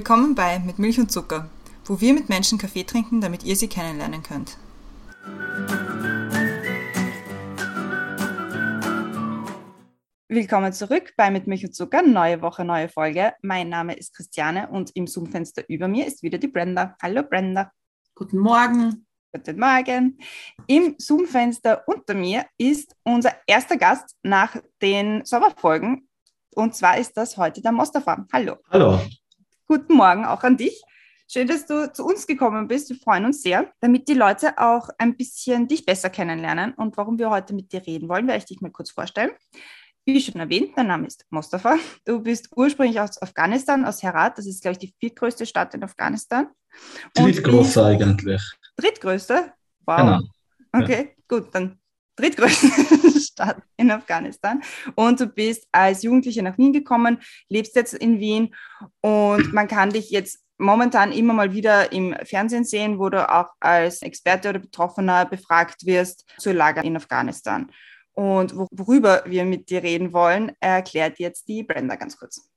Willkommen bei Mit Milch und Zucker, wo wir mit Menschen Kaffee trinken, damit ihr sie kennenlernen könnt. Willkommen zurück bei Mit Milch und Zucker, neue Woche, neue Folge. Mein Name ist Christiane und im Zoom-Fenster über mir ist wieder die Brenda. Hallo Brenda. Guten Morgen. Guten Morgen. Im Zoom-Fenster unter mir ist unser erster Gast nach den Sommerfolgen. Und zwar ist das heute der Mostafa. Hallo. Hallo. Guten Morgen auch an dich. Schön, dass du zu uns gekommen bist. Wir freuen uns sehr, damit die Leute auch ein bisschen dich besser kennenlernen und warum wir heute mit dir reden wollen, werde ich dich mal kurz vorstellen. Wie schon erwähnt, dein Name ist Mostafa. Du bist ursprünglich aus Afghanistan, aus Herat. Das ist, glaube ich, die viertgrößte Stadt in Afghanistan. Drittgrößte eigentlich. Drittgrößte? Wow. Genau. Okay, ja. gut, dann drittgrößte Stadt in Afghanistan. Und du bist als Jugendliche nach Wien gekommen, lebst jetzt in Wien und man kann dich jetzt momentan immer mal wieder im Fernsehen sehen, wo du auch als Experte oder Betroffener befragt wirst zur Lage in Afghanistan. Und worüber wir mit dir reden wollen, erklärt jetzt die Brenda ganz kurz.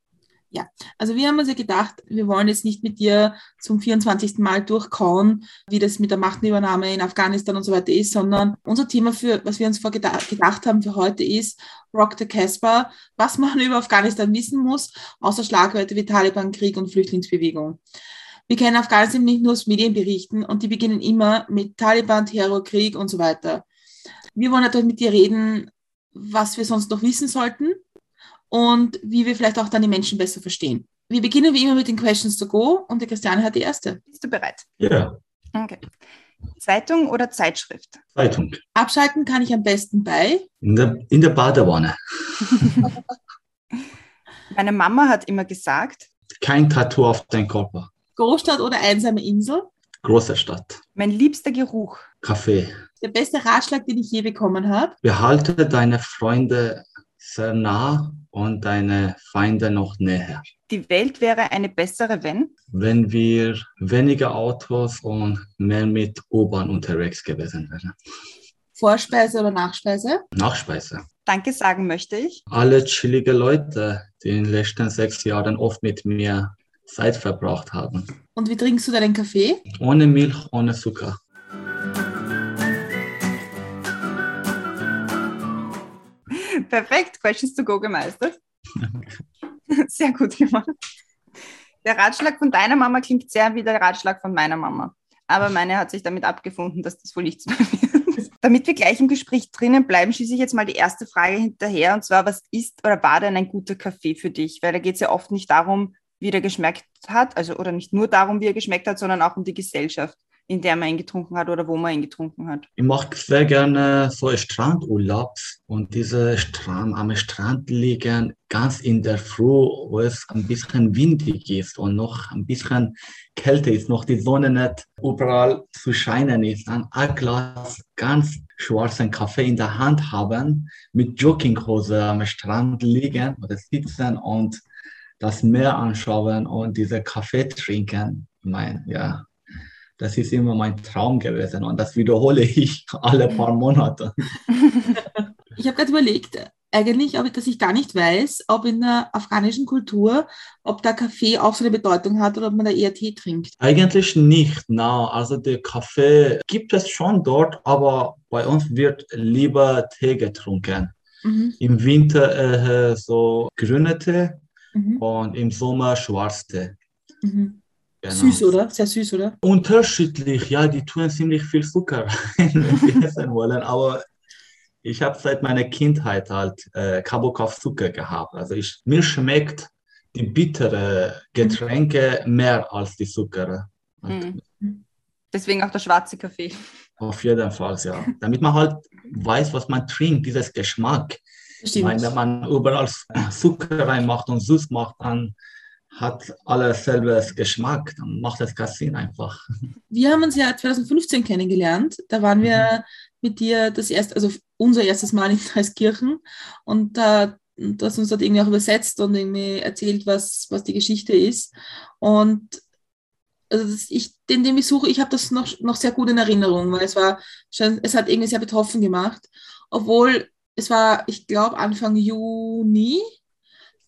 Ja, also wir haben uns ja gedacht, wir wollen jetzt nicht mit dir zum 24. Mal durchkauen, wie das mit der Machtübernahme in Afghanistan und so weiter ist, sondern unser Thema für, was wir uns gedacht haben für heute ist Rock the Casper, was man über Afghanistan wissen muss, außer Schlagwörter wie Taliban, Krieg und Flüchtlingsbewegung. Wir kennen Afghanistan nicht nur aus Medienberichten und die beginnen immer mit Taliban, Terror, Krieg und so weiter. Wir wollen natürlich mit dir reden, was wir sonst noch wissen sollten und wie wir vielleicht auch dann die Menschen besser verstehen. Wir beginnen wie immer mit den Questions to go und die Christiane hat die erste. Bist du bereit? Ja. Okay. Zeitung oder Zeitschrift? Zeitung. Abschalten kann ich am besten bei? In der, in der Badewanne. Meine Mama hat immer gesagt, kein Tattoo auf deinem Körper. Großstadt oder einsame Insel? Große Stadt. Mein liebster Geruch. Kaffee. Der beste Ratschlag, den ich je bekommen habe. Behalte deine Freunde sehr nah und deine Feinde noch näher. Die Welt wäre eine bessere, wenn? Wenn wir weniger Autos und mehr mit U-Bahn unterwegs gewesen wären. Vorspeise oder Nachspeise? Nachspeise. Danke sagen möchte ich. Alle chillige Leute, die in den letzten sechs Jahren oft mit mir Zeit verbracht haben. Und wie trinkst du deinen Kaffee? Ohne Milch, ohne Zucker. Perfekt, Questions to go gemeistert. Sehr gut gemacht. Der Ratschlag von deiner Mama klingt sehr wie der Ratschlag von meiner Mama. Aber meine hat sich damit abgefunden, dass das wohl nichts mehr wird. Damit wir gleich im Gespräch drinnen bleiben, schieße ich jetzt mal die erste Frage hinterher. Und zwar, was ist oder war denn ein guter Kaffee für dich? Weil da geht es ja oft nicht darum, wie der geschmeckt hat, also oder nicht nur darum, wie er geschmeckt hat, sondern auch um die Gesellschaft in der man ihn getrunken hat oder wo man ihn getrunken hat? Ich mache sehr gerne so Strandurlaub und diese Strand, am Strand liegen, ganz in der Früh, wo es ein bisschen windig ist und noch ein bisschen kälter ist, noch die Sonne nicht überall zu scheinen ist, ein Glas ganz schwarzen Kaffee in der Hand haben, mit Jogginghose am Strand liegen oder sitzen und das Meer anschauen und diese Kaffee trinken. Ich meine, ja, das ist immer mein Traum gewesen und das wiederhole ich alle paar Monate. Ich habe gerade überlegt, eigentlich, ob ich, dass ich gar nicht weiß, ob in der afghanischen Kultur, ob der Kaffee auch so eine Bedeutung hat oder ob man da eher Tee trinkt. Eigentlich nicht, na, also der Kaffee gibt es schon dort, aber bei uns wird lieber Tee getrunken. Mhm. Im Winter äh, so grüne Tee mhm. und im Sommer schwarze Tee. Mhm. Genau. Süß, oder? Sehr süß, oder? Unterschiedlich, ja, die tun ziemlich viel Zucker essen wollen, aber ich habe seit meiner Kindheit halt äh, Kabock auf Zucker gehabt. Also ich, mir schmeckt die bittere Getränke mhm. mehr als die Zucker. Mhm. Deswegen auch der schwarze Kaffee. Auf jeden Fall, ja. Damit man halt weiß, was man trinkt, dieses Geschmack. Ich meine, wenn man überall Zucker reinmacht und süß macht, dann hat alles selbes Geschmack, dann macht das Sinn einfach. Wir haben uns ja 2015 kennengelernt. Da waren wir mhm. mit dir das erste, also unser erstes Mal in Dreiskirchen und da äh, du hast uns dort irgendwie auch übersetzt und irgendwie erzählt, was, was die Geschichte ist. Und also das, ich, den, den Besuch, ich habe das noch, noch sehr gut in Erinnerung, weil es war schon, es hat irgendwie sehr betroffen gemacht, obwohl es war, ich glaube, Anfang Juni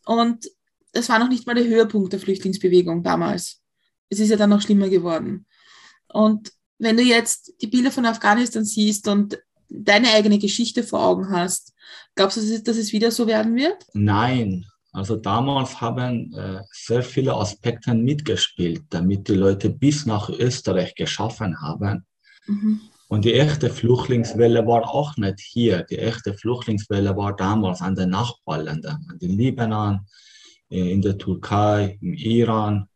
und das war noch nicht mal der Höhepunkt der Flüchtlingsbewegung damals. Es ist ja dann noch schlimmer geworden. Und wenn du jetzt die Bilder von Afghanistan siehst und deine eigene Geschichte vor Augen hast, glaubst du, dass es wieder so werden wird? Nein. Also damals haben äh, sehr viele Aspekte mitgespielt, damit die Leute bis nach Österreich geschaffen haben. Mhm. Und die echte Flüchtlingswelle war auch nicht hier. Die echte Flüchtlingswelle war damals an den Nachbarländern, an den Libanon, in der Türkei, im Iran,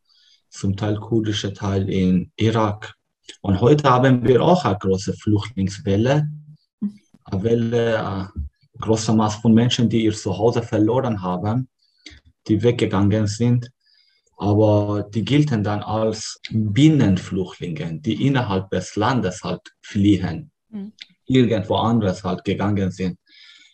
zum Teil kurdische Teil in Irak. Und heute haben wir auch eine große Flüchtlingswelle, eine Welle, eine große Masse von Menschen, die ihr Zuhause verloren haben, die weggegangen sind. Aber die gelten dann als Binnenflüchtlinge, die innerhalb des Landes halt fliehen, mhm. irgendwo anderes halt gegangen sind,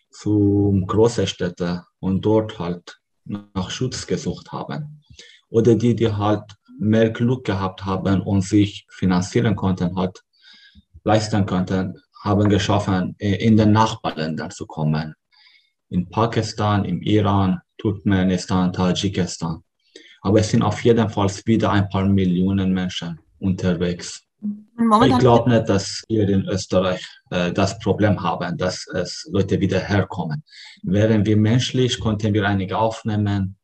zum großen Städte und dort halt nach Schutz gesucht haben. Oder die, die halt mehr Glück gehabt haben und sich finanzieren konnten, halt leisten konnten, haben geschaffen, äh, in den Nachbarländern zu kommen. In Pakistan, im Iran, Turkmenistan, Tadschikistan. Aber es sind auf jeden Fall wieder ein paar Millionen Menschen unterwegs. Ich glaube nicht, dass wir in Österreich äh, das Problem haben, dass es Leute wieder herkommen. Wären wir menschlich, konnten wir einige aufnehmen.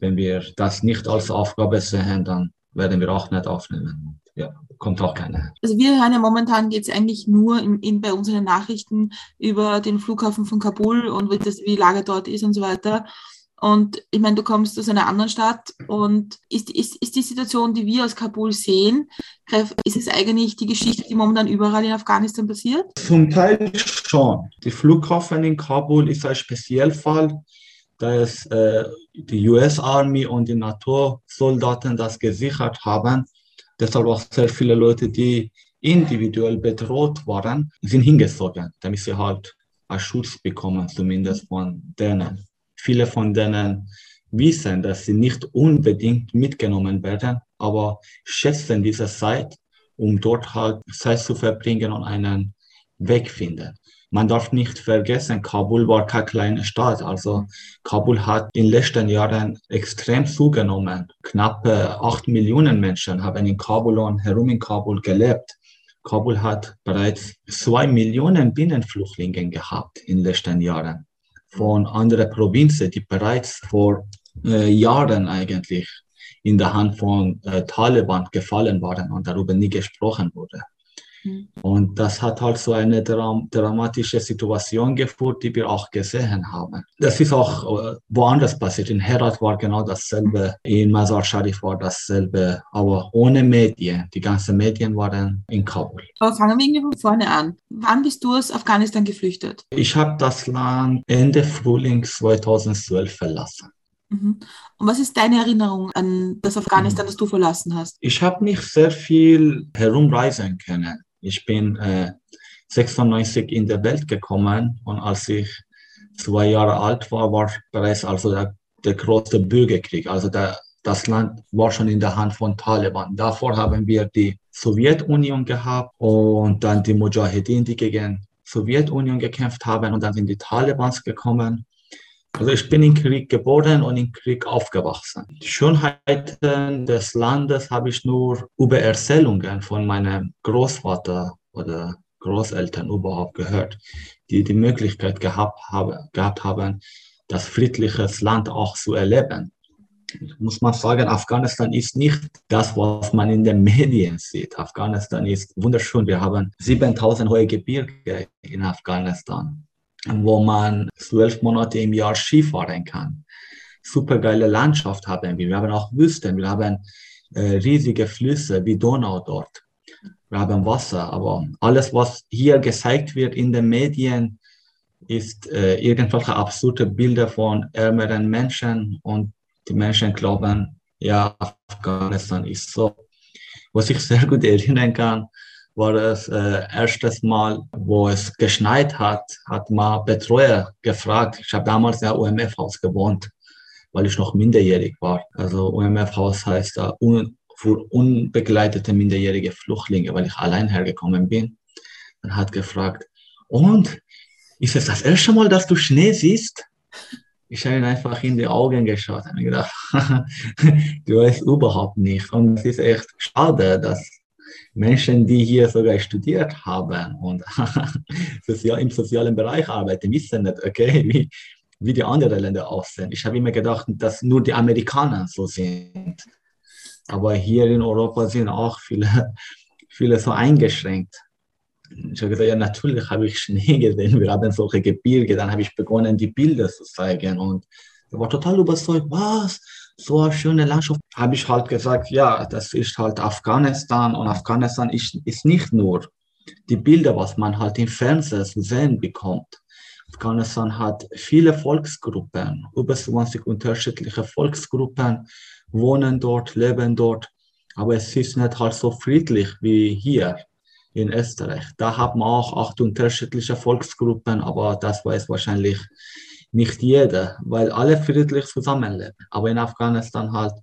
Wenn wir das nicht als Aufgabe sehen, dann werden wir auch nicht aufnehmen. Ja, kommt auch keiner. Also wir hören ja momentan geht es eigentlich nur in, in, bei unseren Nachrichten über den Flughafen von Kabul und wie, das, wie die Lage dort ist und so weiter. Und ich meine, du kommst aus einer anderen Stadt und ist, ist, ist die Situation, die wir aus Kabul sehen, ist es eigentlich die Geschichte, die momentan überall in Afghanistan passiert? Zum Teil schon. Die Flughafen in Kabul ist ein Spezialfall, da es äh, die US Army und die NATO-Soldaten das gesichert haben. Deshalb auch sehr viele Leute, die individuell bedroht waren, sind hingezogen, damit sie halt einen Schutz bekommen, zumindest von denen. Viele von denen wissen, dass sie nicht unbedingt mitgenommen werden, aber schätzen diese Zeit, um dort halt Zeit zu verbringen und einen Weg finden. Man darf nicht vergessen, Kabul war keine kleine Stadt. Also Kabul hat in den letzten Jahren extrem zugenommen. Knappe acht Millionen Menschen haben in Kabul und herum in Kabul gelebt. Kabul hat bereits zwei Millionen Binnenflüchtlinge gehabt in den letzten Jahren von anderen Provinzen, die bereits vor äh, Jahren eigentlich in der Hand von äh, Taliban gefallen waren und darüber nie gesprochen wurde. Mhm. Und das hat halt so eine dram dramatische Situation geführt, die wir auch gesehen haben. Das ist auch äh, woanders passiert. In Herat war genau dasselbe, in Mazar Sharif war dasselbe, aber ohne Medien. Die ganzen Medien waren in Kabul. Aber fangen wir irgendwie von vorne an. Wann bist du aus Afghanistan geflüchtet? Ich habe das Land Ende Frühling 2012 verlassen. Mhm. Und was ist deine Erinnerung an das Afghanistan, das du verlassen hast? Ich habe nicht sehr viel herumreisen können. Ich bin äh, 96 in der Welt gekommen und als ich zwei Jahre alt war, war bereits also der, der große Bürgerkrieg. Also der, das Land war schon in der Hand von Taliban. Davor haben wir die Sowjetunion gehabt und dann die Mujahedin, die gegen Sowjetunion gekämpft haben und dann sind die Talibans gekommen. Also ich bin im Krieg geboren und im Krieg aufgewachsen. Die Schönheiten des Landes habe ich nur über Erzählungen von meinem Großvater oder Großeltern überhaupt gehört, die die Möglichkeit gehabt, habe, gehabt haben, das friedliches Land auch zu erleben. Muss man sagen, Afghanistan ist nicht das, was man in den Medien sieht. Afghanistan ist wunderschön. Wir haben 7000 hohe Gebirge in Afghanistan wo man zwölf Monate im Jahr Skifahren kann. Supergeile Landschaft haben wir. Wir haben auch Wüsten. Wir haben äh, riesige Flüsse wie Donau dort. Wir haben Wasser. Aber alles, was hier gezeigt wird in den Medien, ist äh, irgendwelche absurde Bilder von ärmeren Menschen und die Menschen glauben, ja, Afghanistan ist so. Was ich sehr gut erinnern kann, war das äh, erstes Mal, wo es geschneit hat, hat mal Betreuer gefragt. Ich habe damals ja UMF-Haus gewohnt, weil ich noch minderjährig war. Also UMF-Haus heißt da un für unbegleitete minderjährige Flüchtlinge, weil ich allein hergekommen bin. Dann hat gefragt, und ist es das erste Mal, dass du Schnee siehst? ich habe ihn einfach in die Augen geschaut und gedacht, du weißt überhaupt nicht. Und es ist echt schade, dass Menschen, die hier sogar studiert haben und im sozialen Bereich arbeiten, wissen nicht, okay, wie, wie die anderen Länder aussehen. Ich habe immer gedacht, dass nur die Amerikaner so sind. Aber hier in Europa sind auch viele, viele so eingeschränkt. Ich habe gesagt, ja, natürlich habe ich Schnee gesehen, wir haben solche Gebirge. Dann habe ich begonnen, die Bilder zu zeigen und er war total überzeugt, was? So eine schöne Landschaft. Habe ich halt gesagt, ja, das ist halt Afghanistan und Afghanistan ist, ist nicht nur die Bilder, was man halt im Fernsehen zu sehen bekommt. Afghanistan hat viele Volksgruppen, über 20 unterschiedliche Volksgruppen wohnen dort, leben dort, aber es ist nicht halt so friedlich wie hier in Österreich. Da haben wir auch acht unterschiedliche Volksgruppen, aber das weiß wahrscheinlich nicht jeder, weil alle friedlich zusammenleben. Aber in Afghanistan halt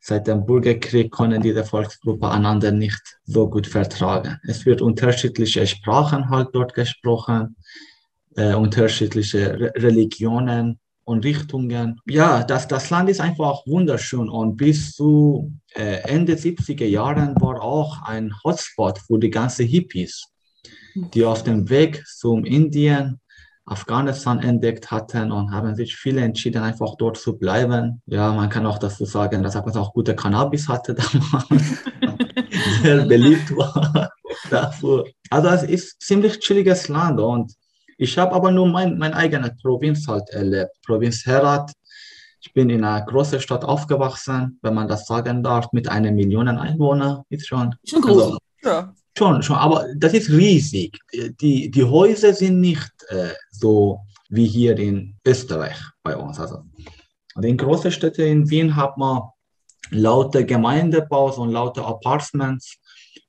seit dem Bürgerkrieg können diese Volksgruppen einander nicht so gut vertragen. Es wird unterschiedliche Sprachen halt dort gesprochen, äh, unterschiedliche Re Religionen und Richtungen. Ja, das, das Land ist einfach wunderschön und bis zu äh, Ende 70er Jahren war auch ein Hotspot für die ganzen Hippies, die auf dem Weg zum Indien, Afghanistan entdeckt hatten und haben sich viele entschieden, einfach dort zu bleiben. Ja, man kann auch dazu sagen, dass es auch gute Cannabis hatte damals, sehr beliebt war dafür. Also es ist ein ziemlich chilliges Land und ich habe aber nur mein, meine eigene Provinz halt erlebt. Provinz Herat. Ich bin in einer großen Stadt aufgewachsen, wenn man das sagen darf, mit einer Million Einwohnern. Ist schon, schon groß. Also. Schon, schon, aber das ist riesig. Die, die Häuser sind nicht äh, so wie hier in Österreich bei uns. Also in großen Städten in Wien hat man laute Gemeindebaus und laute Apartments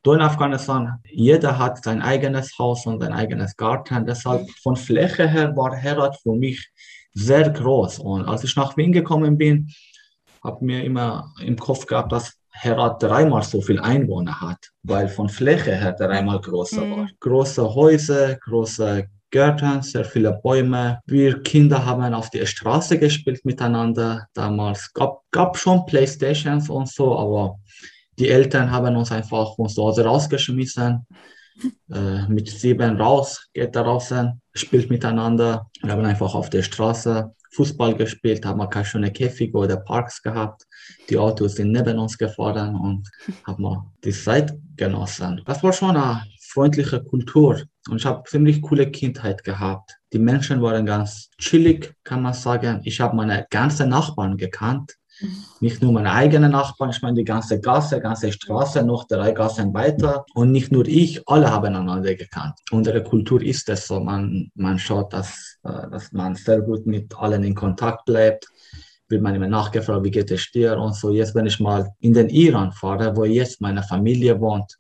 in Afghanistan, jeder hat sein eigenes Haus und sein eigenes Garten. Deshalb von Fläche her war Herat für mich sehr groß. Und als ich nach Wien gekommen bin, habe mir immer im Kopf gehabt, dass Herat dreimal so viel Einwohner hat, weil von Fläche her dreimal größer mhm. war. Große Häuser, große Gärten, sehr viele Bäume. Wir Kinder haben auf der Straße gespielt miteinander. Damals gab es schon Playstations und so, aber die Eltern haben uns einfach von zu Hause rausgeschmissen. Äh, mit sieben raus, geht da draußen, spielt miteinander. Wir haben einfach auf der Straße Fußball gespielt, haben keine schöne Käfige oder Parks gehabt. Die Autos sind neben uns gefahren und haben die Zeit genossen. Das war schon eine freundliche Kultur und ich habe ziemlich coole Kindheit gehabt. Die Menschen waren ganz chillig, kann man sagen. Ich habe meine ganzen Nachbarn gekannt. Nicht nur meine eigenen Nachbarn, ich meine die ganze Gasse, ganze Straße, noch drei Gassen weiter. Und nicht nur ich, alle haben einander gekannt. Unsere Kultur ist es so, man, man schaut, dass, äh, dass man sehr gut mit allen in Kontakt bleibt. Wird man immer nachgefragt, wie geht es dir und so. Jetzt, wenn ich mal in den Iran fahre, wo jetzt meine Familie wohnt,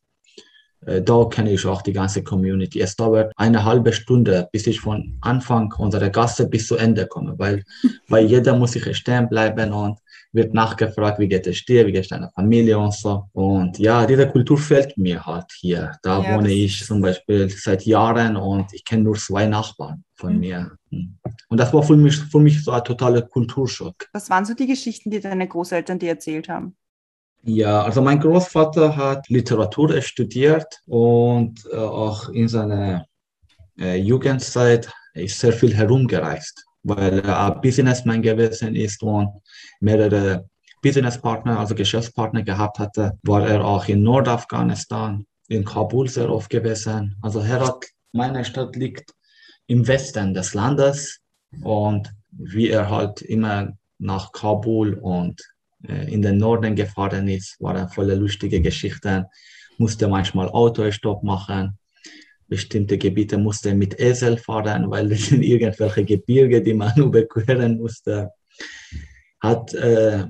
äh, da kenne ich auch die ganze Community. Es dauert eine halbe Stunde, bis ich von Anfang unserer Gasse bis zu Ende komme, weil bei jeder muss ich stehen bleiben und wird nachgefragt, wie geht es dir, wie geht es deiner Familie und so. Und ja, diese Kultur fällt mir halt hier. Da ja, wohne ich zum Beispiel seit Jahren und ich kenne nur zwei Nachbarn von mhm. mir. Und das war für mich, für mich so ein totaler Kulturschock. Was waren so die Geschichten, die deine Großeltern dir erzählt haben? Ja, also mein Großvater hat Literatur studiert und äh, auch in seiner äh, Jugendzeit ist sehr viel herumgereist weil er Businessman gewesen ist und mehrere Businesspartner, also Geschäftspartner gehabt hatte, war er auch in Nordafghanistan, in Kabul sehr oft gewesen. Also Herat, meine Stadt liegt im Westen des Landes und wie er halt immer nach Kabul und äh, in den Norden gefahren ist, waren voller lustige Geschichten, musste manchmal Autostopp machen bestimmte Gebiete musste mit Esel fahren, weil es sind irgendwelche Gebirge, die man überqueren musste. Hat äh,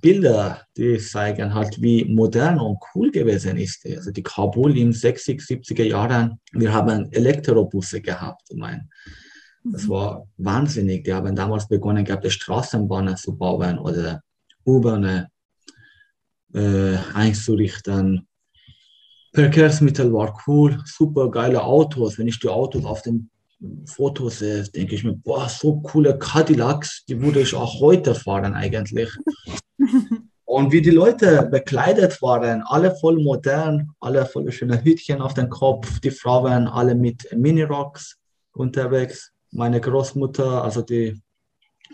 Bilder, die zeigen halt, wie modern und cool gewesen ist. Also die Kabul in 60, 70er Jahren, wir haben Elektrobusse gehabt. Ich meine, das mhm. war wahnsinnig. Die haben damals begonnen gehabt, Straßenbahnen zu bauen oder U-Bahnen äh, einzurichten. Verkehrsmittel war cool, super geile Autos. Wenn ich die Autos auf dem Fotos sehe, denke ich mir, boah, so coole Cadillacs, die würde ich auch heute fahren eigentlich. Und wie die Leute bekleidet waren, alle voll modern, alle voll schöne Hütchen auf dem Kopf, die Frauen alle mit Minirocks unterwegs. Meine Großmutter, also die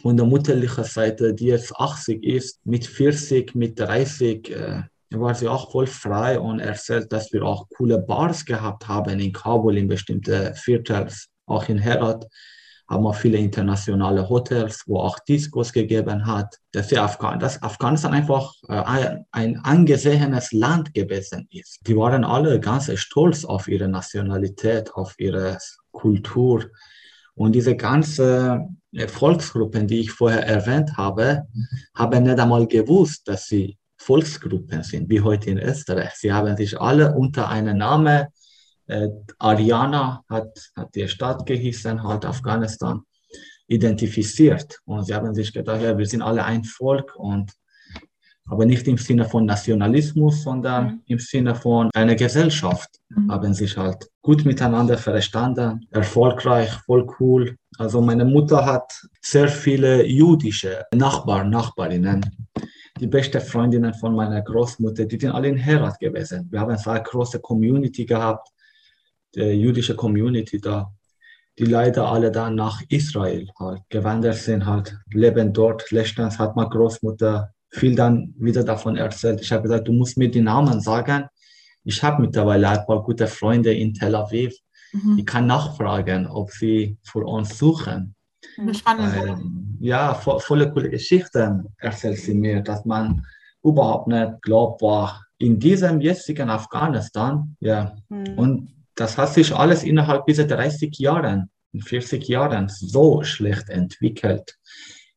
von der mutterlichen Seite, die jetzt 80 ist, mit 40, mit 30, äh, war sie auch voll frei und erzählt, dass wir auch coole Bars gehabt haben in Kabul, in bestimmten Viertels, auch in Herat haben wir viele internationale Hotels, wo auch Discos gegeben hat. Dass, Afghan dass Afghanistan einfach äh, ein angesehenes Land gewesen ist. Die waren alle ganz stolz auf ihre Nationalität, auf ihre Kultur. Und diese ganzen äh, Volksgruppen, die ich vorher erwähnt habe, haben nicht einmal gewusst, dass sie Volksgruppen sind, wie heute in Österreich. Sie haben sich alle unter einem Namen äh, Ariana hat, hat die Stadt gehießen, halt Afghanistan, identifiziert. Und sie haben sich gedacht, ja, wir sind alle ein Volk und aber nicht im Sinne von Nationalismus, sondern mhm. im Sinne von einer Gesellschaft mhm. haben sich halt gut miteinander verstanden, erfolgreich, voll cool. Also meine Mutter hat sehr viele jüdische Nachbarn, Nachbarinnen. Die besten Freundinnen von meiner Großmutter, die sind alle in Herat gewesen. Wir haben eine sehr große Community gehabt der jüdische Community da, die leider alle dann nach Israel halt gewandert sind, halt leben dort. Letztens hat meine Großmutter viel dann wieder davon erzählt. Ich habe gesagt, du musst mir die Namen sagen. Ich habe mittlerweile ein paar gute Freunde in Tel Aviv. Mhm. Ich kann nachfragen, ob sie für uns suchen. Spannend. Ja, vo volle coole Geschichten erzählt sie mir, dass man überhaupt nicht glaubt, war in diesem jetzigen Afghanistan, ja, mhm. und das hat sich alles innerhalb dieser 30 Jahren, 40 Jahren so schlecht entwickelt.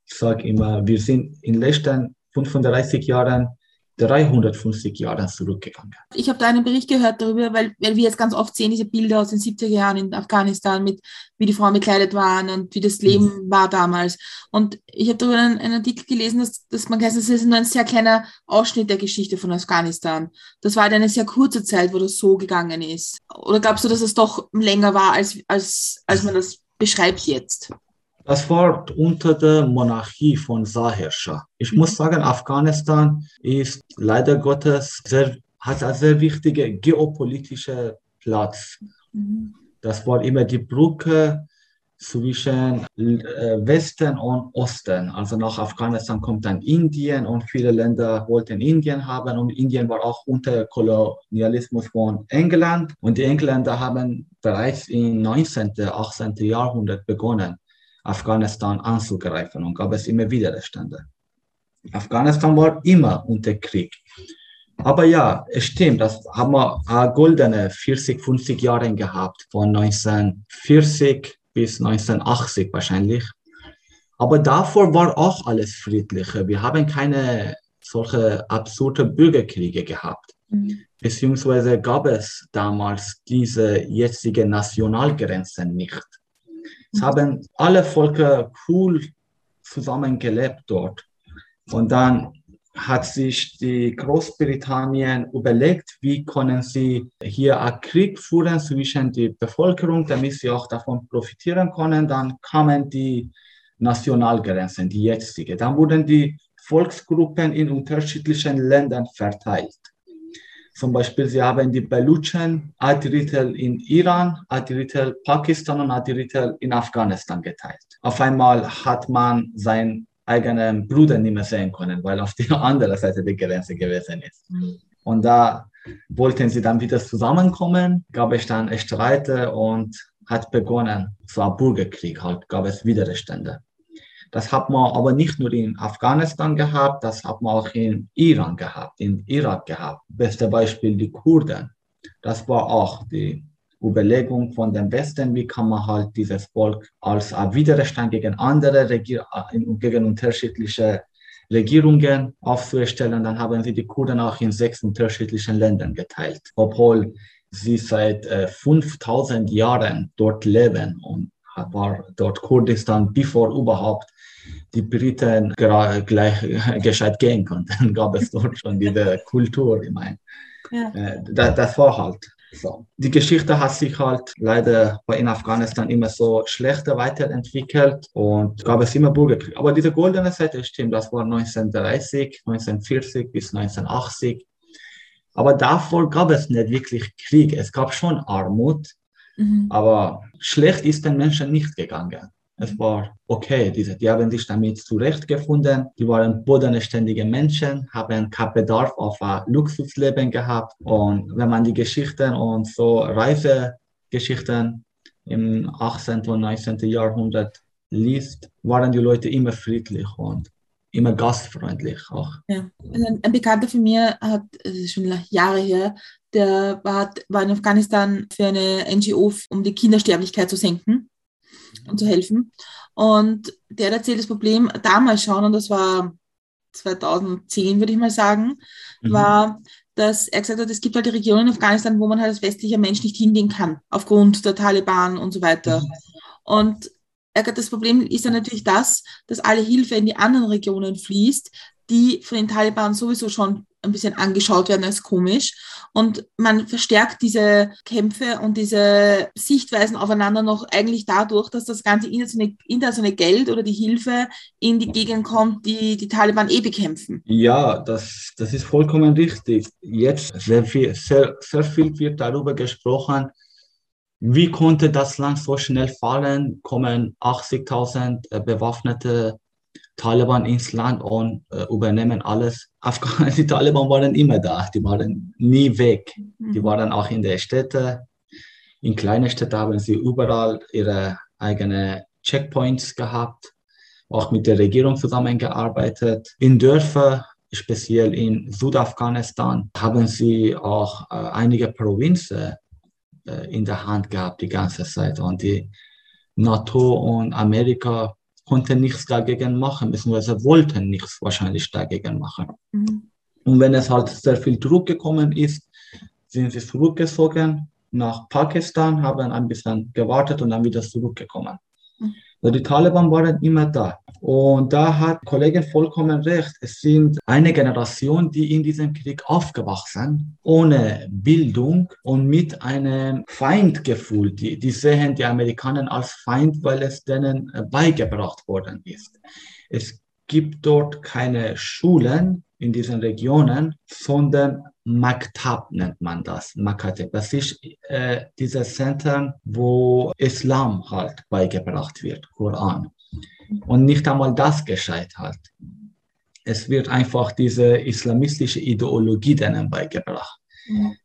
Ich sage immer, wir sind in den letzten 35 Jahren 350 Jahre zurückgegangen. Ich habe da einen Bericht gehört darüber, weil, weil wir jetzt ganz oft sehen, diese Bilder aus den 70er Jahren in Afghanistan, mit wie die Frauen bekleidet waren und wie das Leben mhm. war damals. Und ich habe darüber einen, einen, Artikel gelesen, dass, dass man heißt, das ist nur ein sehr kleiner Ausschnitt der Geschichte von Afghanistan. Das war halt eine sehr kurze Zeit, wo das so gegangen ist. Oder glaubst du, dass es doch länger war, als, als, als man das beschreibt jetzt? Das war unter der Monarchie von Saherrscher. Ich muss mhm. sagen, Afghanistan ist leider Gottes sehr, hat einen sehr wichtigen geopolitischen Platz. Mhm. Das war immer die Brücke zwischen äh, Westen und Osten. Also nach Afghanistan kommt dann Indien und viele Länder wollten Indien haben und Indien war auch unter Kolonialismus von England und die Engländer haben bereits im 19., 18. Jahrhundert begonnen, Afghanistan anzugreifen und gab es immer Widerstände. Afghanistan war immer unter Krieg. Aber ja, es stimmt, das haben wir goldene 40, 50 Jahre gehabt, von 1940 bis 1980 wahrscheinlich. Aber davor war auch alles friedlicher. Wir haben keine solche absurde Bürgerkriege gehabt. Mhm. Beziehungsweise gab es damals diese jetzige Nationalgrenzen nicht. Es haben alle Völker cool zusammengelebt dort. Und dann hat sich die Großbritannien überlegt, wie können sie hier einen Krieg führen zwischen der Bevölkerung, damit sie auch davon profitieren können. Dann kamen die Nationalgrenzen, die jetzige. Dann wurden die Volksgruppen in unterschiedlichen Ländern verteilt. Zum Beispiel, sie haben die Baluchen ein Drittel in Iran, ein Drittel Pakistan und ein Drittel in Afghanistan geteilt. Auf einmal hat man seinen eigenen Bruder nicht mehr sehen können, weil auf der anderen Seite der Grenze gewesen ist. Mhm. Und da wollten sie dann wieder zusammenkommen, gab es dann Streite und hat begonnen, ein Bürgerkrieg halt, gab es Widerstände. Das hat man aber nicht nur in Afghanistan gehabt, das hat man auch in Iran gehabt, in Irak gehabt. Beste Beispiel die Kurden. Das war auch die Überlegung von dem Westen, wie kann man halt dieses Volk als Widerstand gegen andere Regier äh, gegen unterschiedliche Regierungen aufzustellen. Dann haben sie die Kurden auch in sechs unterschiedlichen Ländern geteilt, obwohl sie seit äh, 5000 Jahren dort leben und war dort Kurdistan, bevor überhaupt die Briten gleich gescheit gehen konnten, gab es dort schon diese Kultur, ich meine. Ja. Äh, das, das, war halt. So. Die Geschichte hat sich halt leider in Afghanistan immer so schlechter weiterentwickelt und gab es immer Bürgerkrieg. Aber diese goldene Seite stimmt, das war 1930, 1940 bis 1980. Aber davor gab es nicht wirklich Krieg. Es gab schon Armut, mhm. aber schlecht ist den Menschen nicht gegangen. Es war okay, diese, die haben sich damit zurechtgefunden. Die waren bodenständige Menschen, haben keinen Bedarf auf ein Luxusleben gehabt. Und wenn man die Geschichten und so Reisegeschichten im 18. und 19. Jahrhundert liest, waren die Leute immer friedlich und immer gastfreundlich auch. Ja. Ein, Bekannter von mir hat, das ist schon Jahre her, der war in Afghanistan für eine NGO, um die Kindersterblichkeit zu senken und zu helfen. Und der hat erzählt, das Problem damals schon, und das war 2010, würde ich mal sagen, mhm. war, dass er gesagt hat, es gibt halt die Regionen in Afghanistan, wo man halt als westlicher Mensch nicht hingehen kann, aufgrund der Taliban und so weiter. Mhm. Und er hat, das Problem ist ja natürlich das, dass alle Hilfe in die anderen Regionen fließt, die von den Taliban sowieso schon ein bisschen angeschaut werden als komisch. Und man verstärkt diese Kämpfe und diese Sichtweisen aufeinander noch eigentlich dadurch, dass das ganze internationale Geld oder die Hilfe in die Gegend kommt, die die Taliban eh bekämpfen. Ja, das, das ist vollkommen richtig. Jetzt sehr viel, sehr, sehr viel wird darüber gesprochen, wie konnte das Land so schnell fallen? Kommen 80.000 äh, bewaffnete Taliban ins Land und äh, übernehmen alles. Afghanen, die Taliban waren immer da, die waren nie weg. Die mhm. waren auch in der Städte. In kleinen Städten haben sie überall ihre eigenen Checkpoints gehabt, auch mit der Regierung zusammengearbeitet. In Dörfern, speziell in Südafghanistan, haben sie auch äh, einige Provinzen äh, in der Hand gehabt die ganze Zeit. Und die NATO und Amerika konnten nichts dagegen machen, beziehungsweise wollten nichts wahrscheinlich dagegen machen. Mhm. Und wenn es halt sehr viel Druck gekommen ist, sind sie zurückgezogen nach Pakistan, haben ein bisschen gewartet und dann wieder zurückgekommen. Die Taliban waren immer da. Und da hat Kollegin vollkommen recht. Es sind eine Generation, die in diesem Krieg aufgewachsen, ohne Bildung und mit einem Feindgefühl. Die, die sehen die Amerikaner als Feind, weil es denen beigebracht worden ist. Es gibt dort keine Schulen in diesen Regionen, sondern Maktab nennt man das. Makatib. Das ist äh, diese Center, wo Islam halt beigebracht wird, Koran. Und nicht einmal das gescheit halt. Es wird einfach diese islamistische Ideologie denen beigebracht.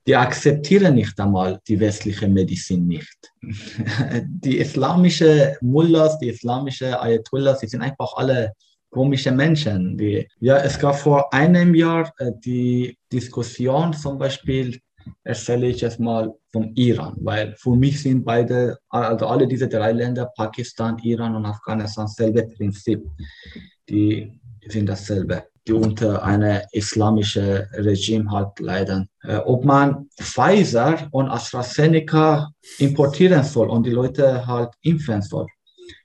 Die akzeptieren nicht einmal die westliche Medizin nicht. Die islamische Mullahs, die islamische Ayatollahs, die sind einfach alle komische Menschen. Die, ja, es gab vor einem Jahr äh, die Diskussion zum Beispiel, erzähle ich jetzt mal vom Iran, weil für mich sind beide, also alle diese drei Länder, Pakistan, Iran und Afghanistan, selbe Prinzip. Die sind dasselbe, die unter einem islamischen Regime halt leiden. Äh, ob man Pfizer und AstraZeneca importieren soll und die Leute halt impfen soll.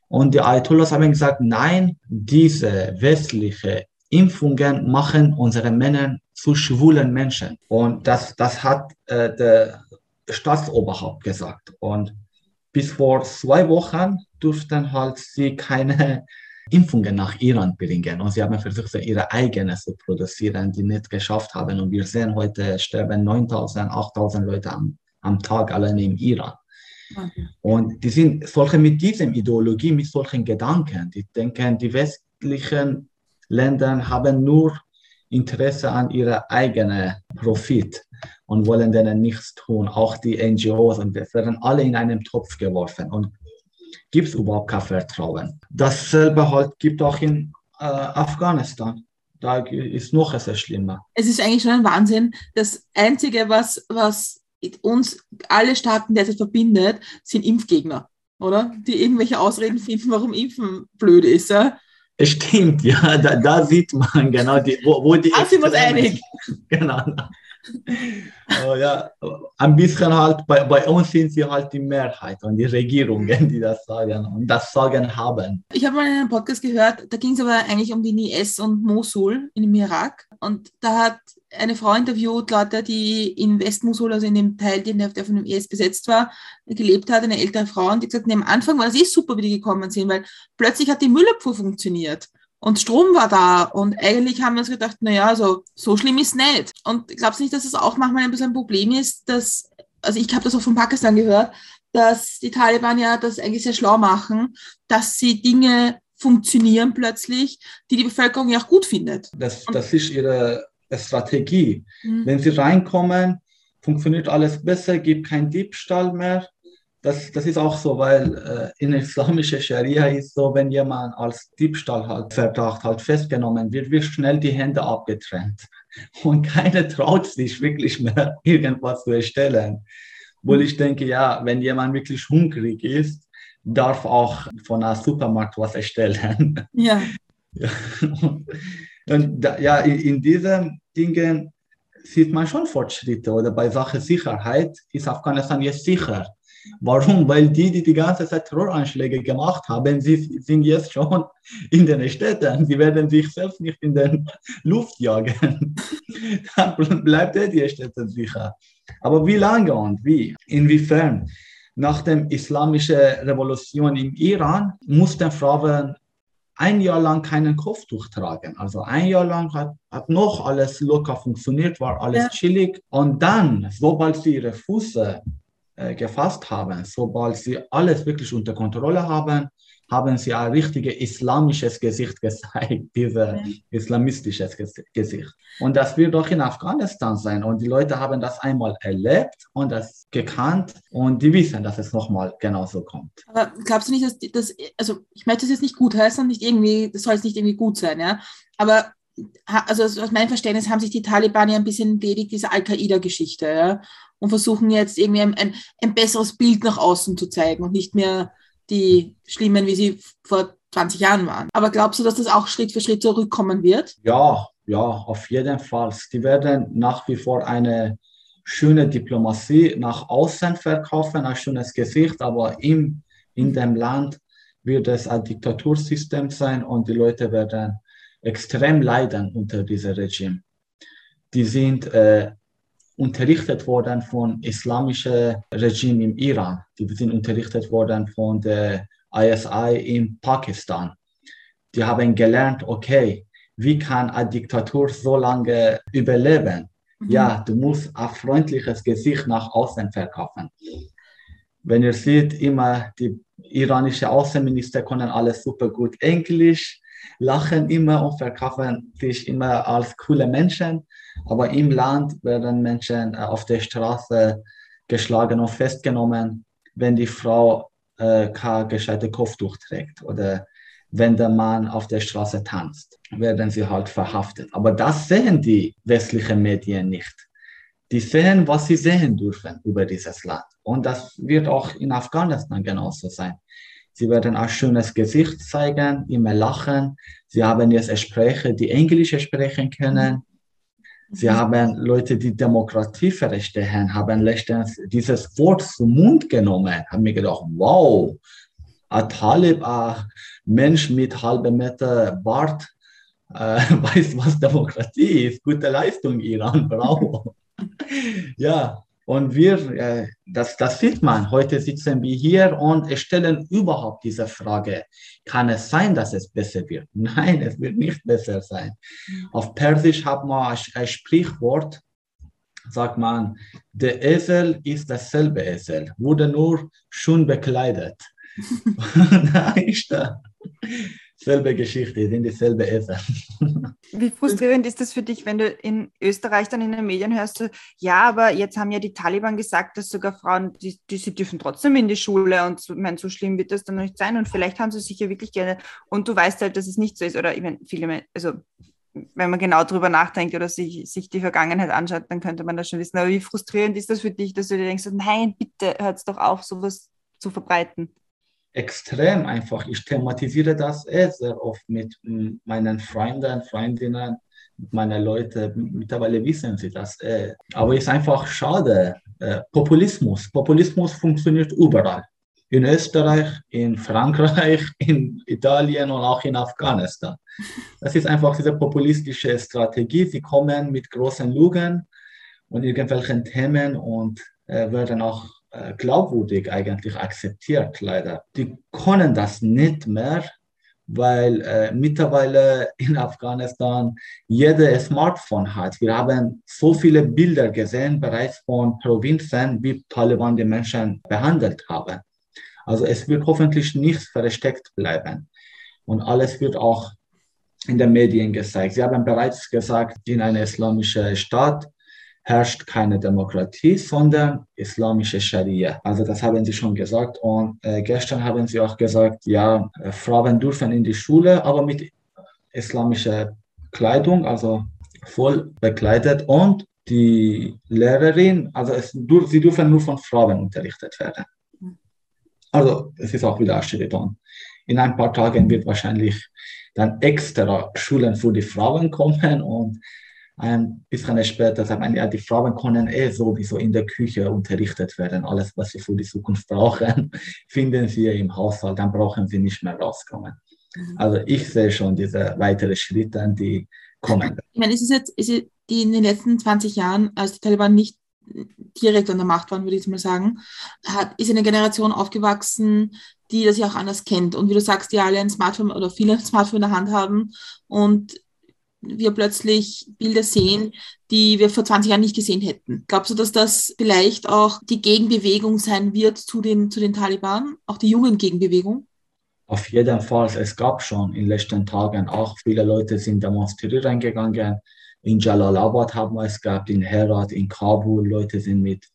Und die Ayatollahs haben gesagt, nein, diese westliche Impfungen machen unsere Männer zu schwulen Menschen. Und das, das hat äh, der Staatsoberhaupt gesagt. Und bis vor zwei Wochen durften halt sie keine Impfungen nach Iran bringen. Und sie haben versucht, ihre eigene zu produzieren, die nicht geschafft haben. Und wir sehen heute sterben 9000, 8000 Leute am, am Tag allein im Iran. Okay. Und die sind solche mit diesem Ideologie, mit solchen Gedanken, die denken, die westlichen Länder haben nur Interesse an ihrer eigenen Profit und wollen denen nichts tun. Auch die NGOs und wir werden alle in einen Topf geworfen und gibt es überhaupt kein Vertrauen. Dasselbe halt gibt auch in äh, Afghanistan. Da ist noch sehr schlimmer. Es ist eigentlich schon ein Wahnsinn. Das Einzige, was, was uns alle Staaten derzeit verbindet, sind Impfgegner, oder? Die irgendwelche Ausreden finden, warum Impfen blöd ist. Ja? Stimmt, ja, da, da sieht man genau, die, wo, wo die. Ach, sind wir uns einig. Genau. Oh, ja, ein bisschen halt, bei, bei uns sind sie halt die Mehrheit und die Regierungen, die das sagen und das Sagen haben. Ich habe mal in einem Podcast gehört, da ging es aber eigentlich um die IS und Mosul dem Irak. Und da hat eine Frau interviewt, Leute, die in Westmosul, also in dem Teil, der, der von dem IS besetzt war, gelebt hat, eine ältere Frau, und die gesagt, nee, am Anfang war das eh super, wie die gekommen sind, weil plötzlich hat die Müllabfuhr funktioniert und Strom war da und eigentlich haben wir uns gedacht, naja, also so schlimm ist nicht. Und glaubst du nicht, dass es auch manchmal ein bisschen ein Problem ist, dass, also ich habe das auch von Pakistan gehört, dass die Taliban ja das eigentlich sehr schlau machen, dass sie Dinge funktionieren plötzlich, die die Bevölkerung ja auch gut findet. Das, das ist ihre Strategie. Mhm. Wenn sie reinkommen, funktioniert alles besser, gibt kein Diebstahl mehr, das, das ist auch so, weil äh, in islamischer Scharia ist so, wenn jemand als Diebstahl halt Verdacht halt festgenommen wird, wird schnell die Hände abgetrennt. Und keiner traut sich wirklich mehr irgendwas zu erstellen. Wo ich denke, ja, wenn jemand wirklich hungrig ist, darf auch von einem Supermarkt was erstellen. Ja. Und da, ja, in, in diesen Dingen sieht man schon Fortschritte. Oder bei Sache Sicherheit ist Afghanistan jetzt sicher. Warum? Weil die, die die ganze Zeit Terroranschläge gemacht haben, sie sind jetzt schon in den Städten. Sie werden sich selbst nicht in der Luft jagen. Dann bleibt er die Städte sicher. Aber wie lange und wie? Inwiefern? Nach der islamischen Revolution im Iran mussten Frauen ein Jahr lang keinen Kopftuch tragen. Also ein Jahr lang hat, hat noch alles locker funktioniert, war alles ja. chillig. Und dann, sobald sie ihre Füße äh, gefasst haben. Sobald sie alles wirklich unter Kontrolle haben, haben sie ein richtiges islamisches Gesicht gezeigt, dieses mhm. islamistisches Gesicht. Und das wird auch in Afghanistan sein. Und die Leute haben das einmal erlebt und das gekannt und die wissen, dass es nochmal genauso kommt. Aber glaubst du nicht, dass, das, also ich möchte das jetzt nicht gut heißen, nicht irgendwie, das soll jetzt nicht irgendwie gut sein, ja, aber also aus meinem Verständnis haben sich die Taliban ja ein bisschen entledigt dieser Al-Qaida-Geschichte, ja und versuchen jetzt irgendwie ein, ein, ein besseres Bild nach außen zu zeigen und nicht mehr die schlimmen, wie sie vor 20 Jahren waren. Aber glaubst du, dass das auch Schritt für Schritt zurückkommen wird? Ja, ja, auf jeden Fall. Die werden nach wie vor eine schöne Diplomatie nach außen verkaufen, ein schönes Gesicht, aber im, in dem Land wird es ein Diktatursystem sein und die Leute werden extrem leiden unter diesem Regime. Die sind äh, unterrichtet worden von islamischen Regime im Iran. Die sind unterrichtet worden von der ISI in Pakistan. Die haben gelernt, okay, wie kann eine Diktatur so lange überleben? Mhm. Ja, du musst ein freundliches Gesicht nach außen verkaufen. Wenn ihr seht, immer die iranischen Außenminister können alles super gut Englisch, lachen immer und verkaufen sich immer als coole Menschen. Aber im Land werden Menschen äh, auf der Straße geschlagen und festgenommen, wenn die Frau äh, kein gescheites Kopftuch trägt oder wenn der Mann auf der Straße tanzt, werden sie halt verhaftet. Aber das sehen die westlichen Medien nicht. Die sehen, was sie sehen dürfen über dieses Land. Und das wird auch in Afghanistan genauso sein. Sie werden ein schönes Gesicht zeigen, immer lachen. Sie haben jetzt Sprecher, die Englisch sprechen können. Sie haben Leute, die Demokratie verstehen, haben letztens dieses Wort zum Mund genommen, haben mir gedacht, wow, ein Talib, ein Mensch mit halbem Meter Bart, äh, weiß, was Demokratie ist. Gute Leistung, Iran, bravo. ja, und wir, äh, das, das sieht man, heute sitzen wir hier und stellen überhaupt diese Frage, kann es sein, dass es besser wird? Nein, es wird nicht besser sein. Auf Persisch hat man ein Sprichwort, sagt man, der Esel ist dasselbe Esel, wurde nur schön bekleidet. da ist da selbe Geschichte, sind dieselbe Esel. Wie frustrierend ist das für dich, wenn du in Österreich dann in den Medien hörst, so, ja, aber jetzt haben ja die Taliban gesagt, dass sogar Frauen, die, die sie dürfen trotzdem in die Schule und so, mein, so schlimm wird das dann nicht sein und vielleicht haben sie sich ja wirklich gerne und du weißt halt, dass es nicht so ist oder ich meine, viele, also wenn man genau darüber nachdenkt oder sich, sich die Vergangenheit anschaut, dann könnte man das schon wissen. Aber wie frustrierend ist das für dich, dass du dir denkst, nein, bitte hört es doch auf, sowas zu verbreiten? Extrem einfach. Ich thematisiere das eh sehr oft mit meinen Freunden, Freundinnen, mit meinen Leuten. Mittlerweile wissen sie das. Eh. Aber es ist einfach schade. Äh, Populismus. Populismus funktioniert überall. in Österreich, in Frankreich, in Italien und auch in Afghanistan. Das ist einfach diese populistische Strategie. Sie kommen mit großen Lügen und irgendwelchen Themen und äh, werden auch glaubwürdig eigentlich akzeptiert, leider. Die können das nicht mehr, weil äh, mittlerweile in Afghanistan jeder Smartphone hat. Wir haben so viele Bilder gesehen bereits von Provinzen, wie Taliban die Menschen behandelt haben. Also es wird hoffentlich nichts versteckt bleiben. Und alles wird auch in den Medien gezeigt. Sie haben bereits gesagt, in einer islamischen Staat herrscht keine Demokratie, sondern islamische Scharia. Also das haben Sie schon gesagt. Und äh, gestern haben Sie auch gesagt, ja, äh, Frauen dürfen in die Schule, aber mit islamischer Kleidung, also voll bekleidet. Und die Lehrerin, also es, sie dürfen nur von Frauen unterrichtet werden. Also es ist auch wieder Ashridon. In ein paar Tagen wird wahrscheinlich dann extra Schulen für die Frauen kommen und ein bisschen später sagt man, ja, die Frauen können eh sowieso in der Küche unterrichtet werden. Alles, was sie für die Zukunft brauchen, finden sie im Haushalt, dann brauchen sie nicht mehr rauskommen. Mhm. Also ich sehe schon diese weiteren Schritte, die kommen. Ich meine, ist es jetzt, ist es die in den letzten 20 Jahren, als die Taliban nicht direkt an der Macht waren, würde ich jetzt mal sagen, hat, ist eine Generation aufgewachsen, die das ja auch anders kennt. Und wie du sagst, die alle ein Smartphone oder viele ein Smartphone in der Hand haben und wir plötzlich Bilder sehen, die wir vor 20 Jahren nicht gesehen hätten. Glaubst du, dass das vielleicht auch die Gegenbewegung sein wird zu den, zu den Taliban, auch die jungen Gegenbewegung? Auf jeden Fall. Es gab schon in den letzten Tagen auch viele Leute sind demonstrieren gegangen. In Jalalabad haben wir es gehabt, in Herat, in Kabul. Leute sind mit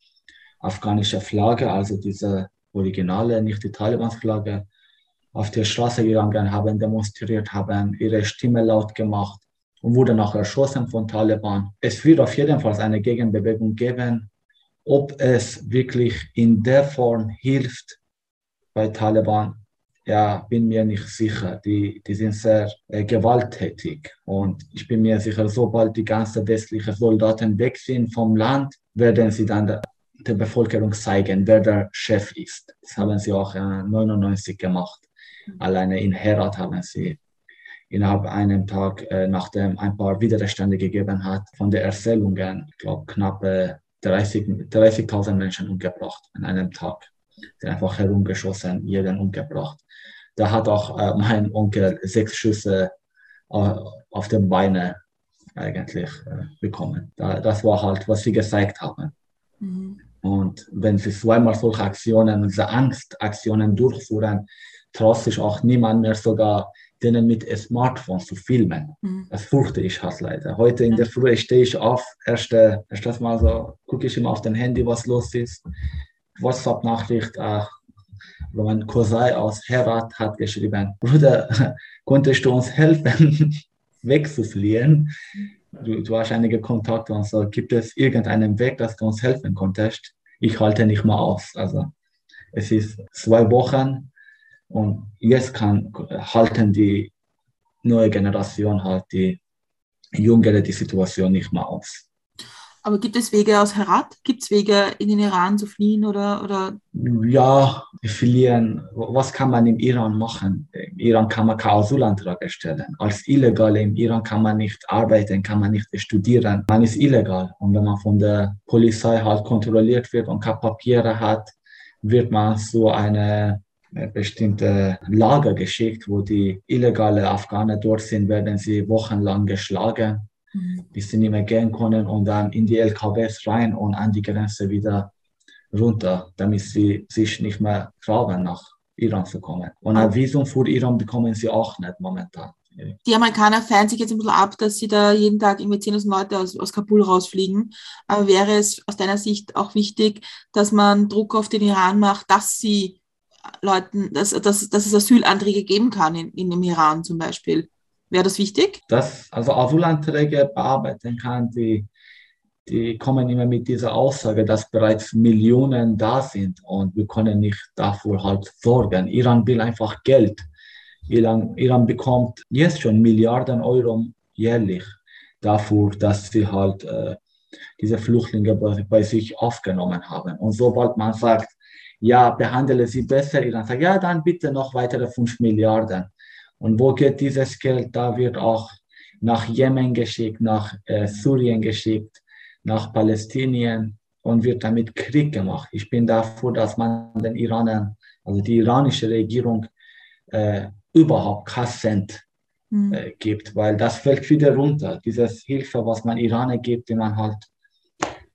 afghanischer Flagge, also diese originale, nicht die Taliban-Flagge, auf die Straße gegangen, haben demonstriert, haben ihre Stimme laut gemacht und wurden auch erschossen von Taliban. Es wird auf jeden Fall eine Gegenbewegung geben. Ob es wirklich in der Form hilft bei Taliban, ja, bin mir nicht sicher. Die, die sind sehr äh, gewalttätig. Und ich bin mir sicher, sobald die ganzen westlichen Soldaten weg sind vom Land, werden sie dann der, der Bevölkerung zeigen, wer der Chef ist. Das haben sie auch äh, 99 gemacht. Alleine in Herat haben sie innerhalb einem Tag, äh, nachdem ein paar Widerstände gegeben hat, von den Erzählungen, ich glaube, knapp 30.000 30 Menschen umgebracht an einem Tag. Sie einfach herumgeschossen, jeden umgebracht. Da hat auch äh, mein Onkel sechs Schüsse äh, auf den Beine eigentlich äh, bekommen. Da, das war halt, was sie gezeigt haben. Mhm. Und wenn sie zweimal solche Aktionen, diese Angstaktionen durchführen, traut sich auch niemand mehr sogar denen mit Smartphones zu filmen. Mhm. Das fürchte ich halt leider. Heute in der Früh stehe ich auf, erst, erst das mal so, gucke ich immer auf dem Handy, was los ist. WhatsApp-Nachricht, ach, mein Cousin aus Herat hat geschrieben, Bruder, konntest du uns helfen, wegzufliehen? Du, du hast einige Kontakte und so, gibt es irgendeinen Weg, dass du uns helfen konntest? Ich halte nicht mal aus. Also es ist zwei Wochen, und jetzt kann, halten die neue Generation halt die Jüngere die Situation nicht mehr aus. Aber gibt es Wege aus Herat? Gibt es Wege in den Iran zu fliehen oder, oder? Ja, fliehen. Was kann man im Iran machen? Im Iran kann man keinen Asylantrag erstellen. Als Illegale im Iran kann man nicht arbeiten, kann man nicht studieren. Man ist illegal. Und wenn man von der Polizei halt kontrolliert wird und keine Papiere hat, wird man so eine bestimmte Lager geschickt, wo die illegale Afghanen dort sind, werden sie wochenlang geschlagen, mhm. bis sie nicht mehr gehen können und dann in die LKWs rein und an die Grenze wieder runter, damit sie sich nicht mehr trauen, nach Iran zu kommen. Und ein Visum für Iran bekommen sie auch nicht momentan. Die Amerikaner feiern sich jetzt ein bisschen ab, dass sie da jeden Tag irgendwie 10.000 Leute aus, aus Kabul rausfliegen. Aber wäre es aus deiner Sicht auch wichtig, dass man Druck auf den Iran macht, dass sie Leuten, dass, dass, dass es Asylanträge geben kann in, in dem Iran zum Beispiel. Wäre das wichtig? Dass also Asylanträge bearbeiten kann, die, die kommen immer mit dieser Aussage, dass bereits Millionen da sind und wir können nicht dafür halt sorgen. Iran will einfach Geld. Iran, Iran bekommt jetzt schon Milliarden Euro jährlich dafür, dass sie halt äh, diese Flüchtlinge bei, bei sich aufgenommen haben. Und sobald man sagt, ja, behandle sie besser. Iran sagt, ja, dann bitte noch weitere 5 Milliarden. Und wo geht dieses Geld? Da wird auch nach Jemen geschickt, nach äh, Syrien geschickt, nach Palästinien und wird damit Krieg gemacht. Ich bin dafür, dass man den Iranern, also die iranische Regierung, äh, überhaupt kein Cent mhm. äh, gibt, weil das fällt wieder runter. Dieses Hilfe, was man Iraner gibt, die man halt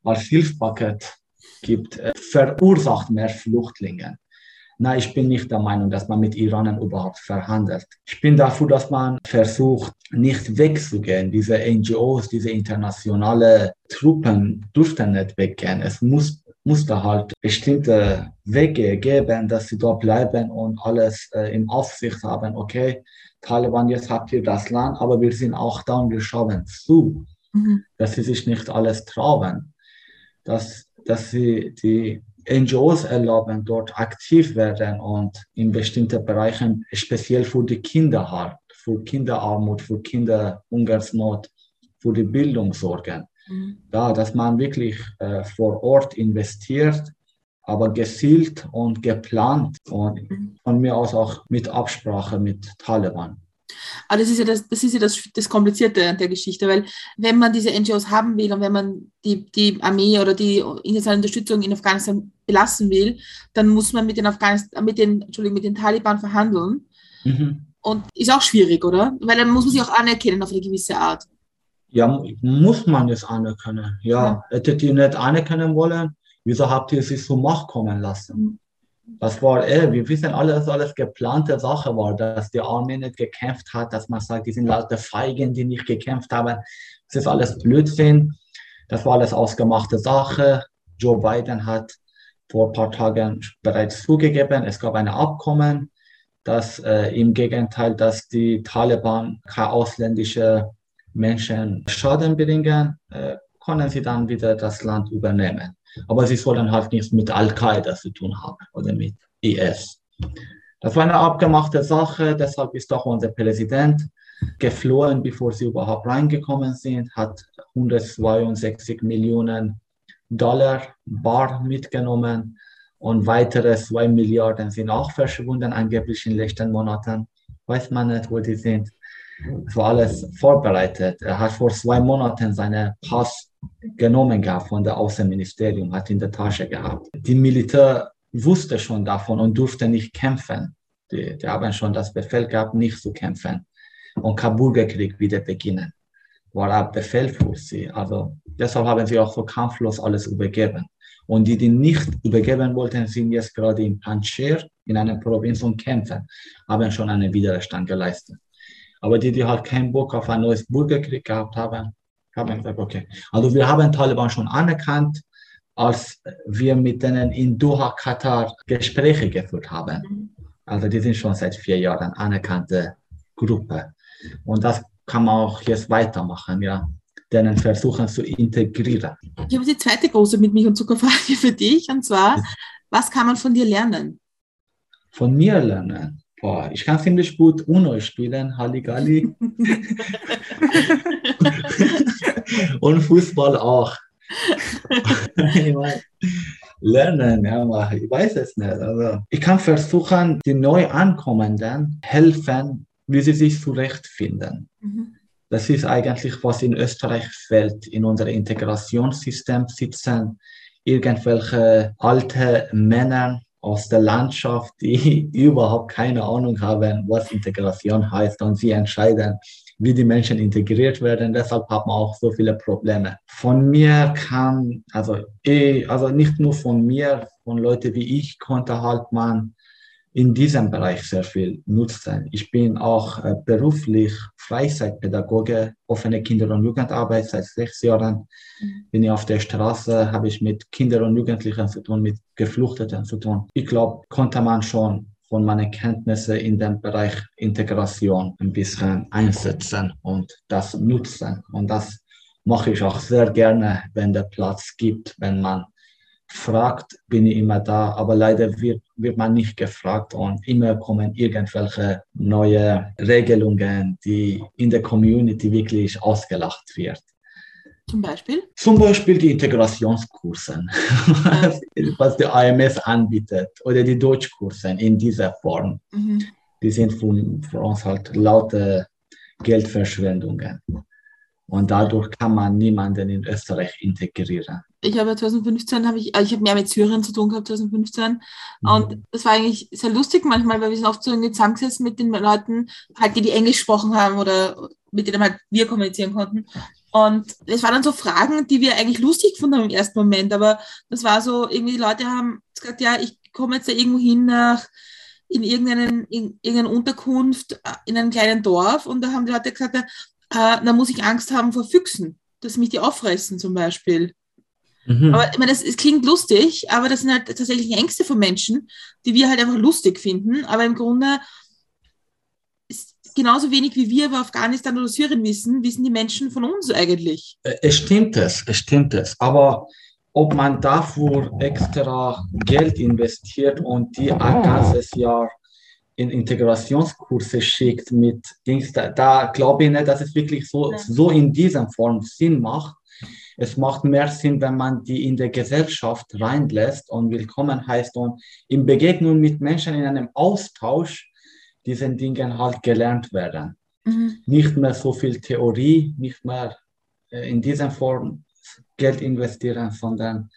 als Hilfspaket gibt, äh, verursacht mehr Flüchtlinge. Nein, ich bin nicht der Meinung, dass man mit Iranern überhaupt verhandelt. Ich bin dafür, dass man versucht, nicht wegzugehen. Diese NGOs, diese internationale Truppen dürften nicht weggehen. Es muss, muss da halt bestimmte Wege geben, dass sie dort bleiben und alles äh, in Aufsicht haben. Okay, Taliban, jetzt habt ihr das Land, aber wir sind auch da und wir schauen zu, mhm. dass sie sich nicht alles trauen. Dass, dass sie die NGOs erlauben, dort aktiv werden und in bestimmten Bereichen, speziell für die Kinder halt, für Kinderarmut, für Kinderhungersnot, für die Bildung sorgen. Mhm. Da, dass man wirklich äh, vor Ort investiert, aber gezielt und geplant und mhm. von mir aus auch mit Absprache mit Taliban. Aber das ist ja das, das ist ja das, das Komplizierte an der Geschichte, weil wenn man diese NGOs haben will und wenn man die, die Armee oder die internationale Unterstützung in Afghanistan belassen will, dann muss man mit den Afghanistan, mit den, Entschuldigung, mit den Taliban verhandeln. Mhm. Und ist auch schwierig, oder? Weil dann muss man sich auch anerkennen auf eine gewisse Art. Ja, muss man es anerkennen. Ja, ja. hättet ihr nicht anerkennen wollen, wieso habt ihr sich zur Macht kommen lassen? Das war, ey, wir wissen alle, dass alles geplante Sache war, dass die Armee nicht gekämpft hat, dass man sagt, die sind lauter Feigen, die nicht gekämpft haben. Das ist alles Blödsinn. Das war alles ausgemachte Sache. Joe Biden hat vor ein paar Tagen bereits zugegeben, es gab ein Abkommen, dass äh, im Gegenteil, dass die Taliban keine ausländische Menschen Schaden bringen, äh, können sie dann wieder das Land übernehmen. Aber sie sollen halt nichts mit Al-Qaida zu tun haben oder mit IS. Das war eine abgemachte Sache, deshalb ist auch unser Präsident geflohen, bevor sie überhaupt reingekommen sind, hat 162 Millionen Dollar bar mitgenommen und weitere 2 Milliarden sind auch verschwunden, angeblich in den letzten Monaten. Weiß man nicht, wo die sind. War alles vorbereitet. Er hat vor zwei Monaten seinen Pass genommen gehabt von der Außenministerium, hat in der Tasche gehabt. Die Militär wusste schon davon und durfte nicht kämpfen. Die, die haben schon das Befehl gehabt, nicht zu kämpfen. Und Kabulkrieg wieder beginnen. War ein Befehl für sie. Also deshalb haben sie auch so kampflos alles übergeben. Und die, die nicht übergeben wollten, sind jetzt gerade in Panjshir, in einer Provinz und kämpfen, haben schon einen Widerstand geleistet. Aber die, die halt keinen Bock auf ein neues Bürgerkrieg gehabt haben, haben gesagt, okay. Also wir haben Taliban schon anerkannt, als wir mit denen in Doha, Katar Gespräche geführt haben. Also die sind schon seit vier Jahren anerkannte Gruppe. Und das kann man auch jetzt weitermachen, ja. Denen versuchen zu integrieren. Ich habe die zweite große mit Milch und Zuckerfrage für dich, und zwar, was kann man von dir lernen? Von mir lernen? Boah, ich kann ziemlich gut UNO spielen, Halligalli. Und Fußball auch. lernen, ja, ich weiß es nicht. Also, ich kann versuchen, die neu ankommenden helfen, wie sie sich zurechtfinden. Mhm. Das ist eigentlich, was in Österreich fällt. In unserem Integrationssystem sitzen irgendwelche alte Männer, aus der Landschaft, die überhaupt keine Ahnung haben, was Integration heißt und sie entscheiden, wie die Menschen integriert werden. Deshalb haben wir auch so viele Probleme. Von mir kann, also, ich, also nicht nur von mir, von Leuten wie ich, konnte halt man in diesem Bereich sehr viel nutzen. Ich bin auch äh, beruflich Freizeitpädagoge, offene Kinder- und Jugendarbeit seit sechs Jahren. Mhm. Bin ich auf der Straße, habe ich mit Kindern und Jugendlichen zu tun, mit Geflüchteten zu tun. Ich glaube, konnte man schon von meinen Kenntnissen in dem Bereich Integration ein bisschen einsetzen und das nutzen. Und das mache ich auch sehr gerne, wenn der Platz gibt, wenn man fragt, bin ich immer da, aber leider wird, wird man nicht gefragt und immer kommen irgendwelche neue Regelungen, die in der Community wirklich ausgelacht wird. Zum Beispiel? Zum Beispiel die Integrationskurse, was die AMS anbietet, oder die Deutschkurse in dieser Form. Mhm. Die sind für, für uns halt laute Geldverschwendungen. Und dadurch kann man niemanden in Österreich integrieren. Ich habe 2015 habe ich, also ich habe mehr mit Syrien zu tun gehabt 2015 mhm. und das war eigentlich sehr lustig manchmal, weil wir sind oft so zusammengesessen mit den Leuten, halt die die Englisch gesprochen haben oder mit denen halt wir kommunizieren konnten. Und es waren dann so Fragen, die wir eigentlich lustig gefunden haben im ersten Moment, aber das war so, irgendwie die Leute haben gesagt, ja, ich komme jetzt da irgendwo hin nach in irgendeinen, in irgendeine Unterkunft äh, in einem kleinen Dorf und da haben die Leute gesagt, äh, da muss ich Angst haben vor Füchsen, dass mich die auffressen zum Beispiel. Mhm. Aber ich meine, es, es, klingt lustig, aber das sind halt tatsächlich Ängste von Menschen, die wir halt einfach lustig finden. Aber im Grunde ist genauso wenig wie wir über Afghanistan oder Syrien wissen, wissen die Menschen von uns eigentlich. Äh, es stimmt es, es stimmt es. Aber ob man dafür extra Geld investiert und die ein ganzes Jahr in Integrationskurse schickt mit Dings, da, da glaube ich nicht, dass es wirklich so, ja. so in dieser Form Sinn macht. Es macht mehr Sinn, wenn man die in der Gesellschaft reinlässt und willkommen heißt und in Begegnung mit Menschen in einem Austausch diesen Dingen halt gelernt werden. Mhm. Nicht mehr so viel Theorie, nicht mehr äh, in dieser Form Geld investieren, sondern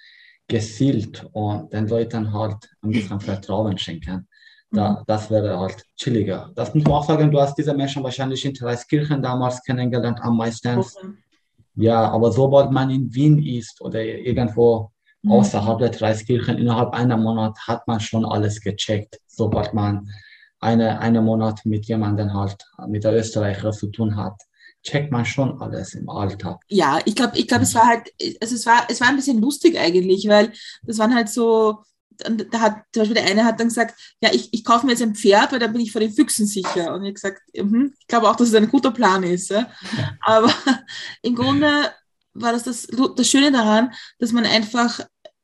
gezielt und den Leuten halt ein bisschen Vertrauen schenken. Da, mhm. das wäre halt chilliger. Das muss man auch sagen, du hast diese Menschen wahrscheinlich in Dreiskirchen damals kennengelernt am meisten. Okay. Ja, aber sobald man in Wien ist oder irgendwo mhm. außerhalb der Dreiskirchen, innerhalb einer Monat hat man schon alles gecheckt. Sobald man eine, einen Monat mit jemandem halt, mit der Österreicher zu tun hat, checkt man schon alles im Alltag. Ja, ich glaube, ich glaube, es war halt, also es war, es war ein bisschen lustig eigentlich, weil das waren halt so, und da hat zum Beispiel der eine hat dann gesagt, ja, ich, ich kaufe mir jetzt ein Pferd, weil dann bin ich vor den Füchsen sicher. Und ich gesagt, mh, ich glaube auch, dass es ein guter Plan ist. Ja? Aber im Grunde war das, das das Schöne daran, dass man einfach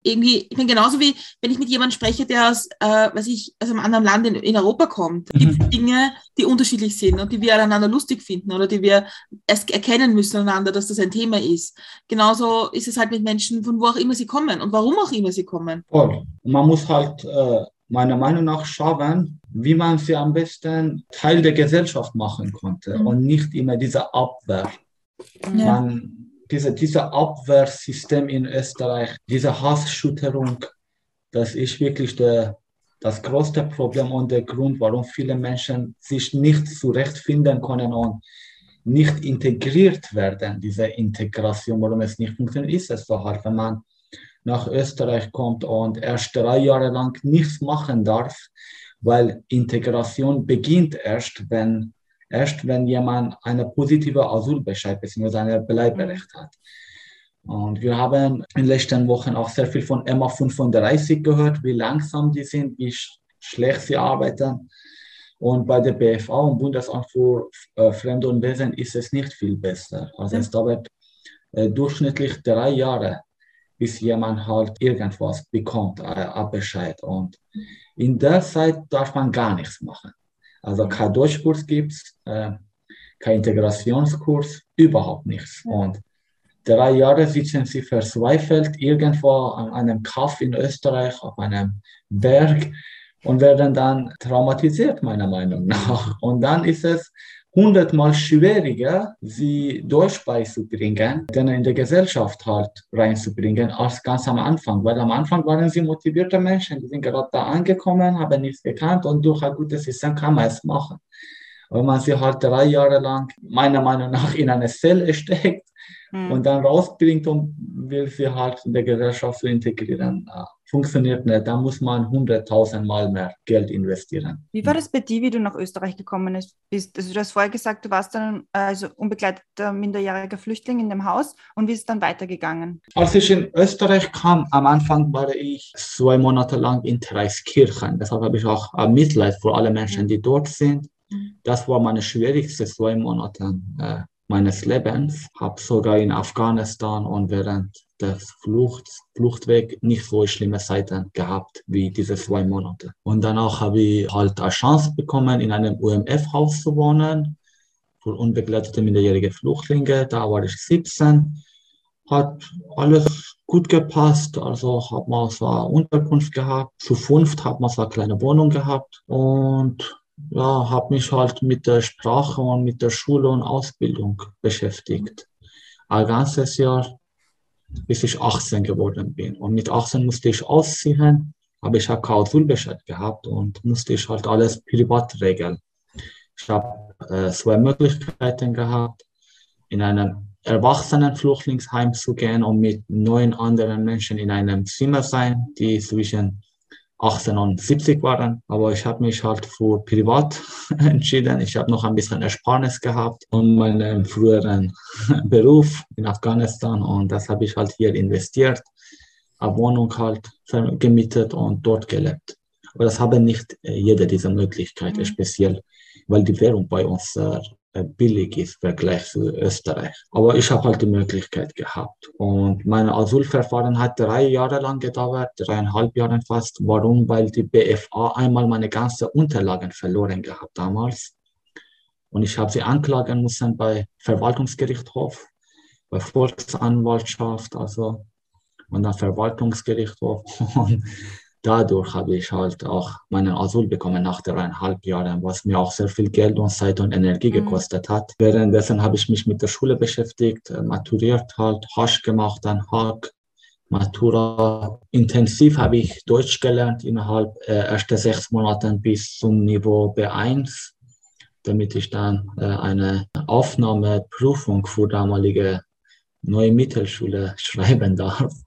irgendwie, ich meine, genauso wie wenn ich mit jemandem spreche, der aus, äh, weiß ich, aus einem anderen Land in, in Europa kommt, mhm. gibt es Dinge, die unterschiedlich sind und die wir aneinander lustig finden oder die wir erst erkennen müssen aneinander, dass das ein Thema ist. Genauso ist es halt mit Menschen, von wo auch immer sie kommen und warum auch immer sie kommen. Voll. Man muss halt äh, meiner Meinung nach schauen, wie man sie am besten Teil der Gesellschaft machen konnte mhm. und nicht immer diese Abwehr. Ja. Man, diese, diese Abwehrsystem in Österreich, diese Hassschütterung, das ist wirklich der, das größte Problem und der Grund, warum viele Menschen sich nicht zurechtfinden können und nicht integriert werden, diese Integration, warum es nicht funktioniert, ist es so halt, wenn man nach Österreich kommt und erst drei Jahre lang nichts machen darf, weil Integration beginnt erst, wenn erst wenn jemand eine positive Asylbescheid bzw. ein Bleiberecht hat. Und wir haben in den letzten Wochen auch sehr viel von MA 35 gehört, wie langsam die sind, wie schlecht sie arbeiten. Und bei der BFA und Bundesamt für äh, Fremde und Wesen ist es nicht viel besser. Also es dauert äh, durchschnittlich drei Jahre, bis jemand halt irgendwas bekommt, äh, Bescheid. Und in der Zeit darf man gar nichts machen. Also kein Deutschkurs gibt es, äh, kein Integrationskurs, überhaupt nichts. Und drei Jahre sitzen sie verzweifelt irgendwo an einem Kaff in Österreich auf einem Berg und werden dann traumatisiert, meiner Meinung nach. Und dann ist es hundertmal schwieriger, sie Deutsch beizubringen, denn in der Gesellschaft halt reinzubringen, als ganz am Anfang. Weil am Anfang waren sie motivierte Menschen, die sind gerade da angekommen, haben nichts gekannt und durch ein gutes System kann man es machen. Wenn man sie halt drei Jahre lang, meiner Meinung nach, in eine Zelle steckt hm. und dann rausbringt und will sie halt in der Gesellschaft zu integrieren, funktioniert nicht. Da muss man hunderttausendmal mehr Geld investieren. Wie war das bei dir, wie du nach Österreich gekommen bist? Also du hast vorher gesagt, du warst dann also unbegleiteter minderjähriger Flüchtling in dem Haus und wie ist es dann weitergegangen? Als ich in Österreich kam, am Anfang war ich zwei Monate lang in Dreiskirchen. Deshalb habe ich auch Mitleid für alle Menschen, die dort sind. Mhm. Das war meine schwierigste zwei Monate äh, meines Lebens. Habe sogar in Afghanistan und während des Flucht, Fluchtweg nicht so schlimme Zeiten gehabt wie diese zwei Monate. Und danach habe ich halt eine Chance bekommen, in einem UMF-Haus zu wohnen für unbegleitete minderjährige Flüchtlinge. Da war ich 17 hat alles gut gepasst. Also hat man so eine Unterkunft gehabt. Zu fünft hat man so eine kleine Wohnung gehabt und ja, habe mich halt mit der Sprache und mit der Schule und Ausbildung beschäftigt. Ein ganzes Jahr, bis ich 18 geworden bin. Und mit 18 musste ich ausziehen, aber ich habe keinen Asylbescheid gehabt und musste ich halt alles privat regeln. Ich habe äh, zwei Möglichkeiten gehabt, in einem Erwachsenenflüchtlingsheim zu gehen und mit neun anderen Menschen in einem Zimmer sein, die zwischen 18 und 70 waren. Aber ich habe mich halt für privat entschieden. Ich habe noch ein bisschen Ersparnis gehabt und meinen früheren Beruf in Afghanistan und das habe ich halt hier investiert, eine Wohnung halt gemietet und dort gelebt. Aber das haben nicht äh, jede dieser Möglichkeiten, mhm. speziell weil die Währung bei uns sehr äh, billig ist im Vergleich zu Österreich. Aber ich habe halt die Möglichkeit gehabt. Und mein Asylverfahren hat drei Jahre lang gedauert, dreieinhalb Jahre fast. Warum? Weil die BFA einmal meine ganzen Unterlagen verloren gehabt damals. Und ich habe sie anklagen müssen bei Verwaltungsgerichtshof, bei Volksanwaltschaft, also und dann Verwaltungsgerichtshof. dadurch habe ich halt auch meinen Asyl bekommen nach dreieinhalb Jahren, was mir auch sehr viel Geld und Zeit und Energie mhm. gekostet hat. Währenddessen habe ich mich mit der Schule beschäftigt, äh, maturiert halt, Hasch gemacht, dann Hack, Matura. Intensiv habe ich Deutsch gelernt innerhalb äh, erster sechs Monaten bis zum Niveau B1, damit ich dann äh, eine Aufnahmeprüfung für damalige neue Mittelschule schreiben darf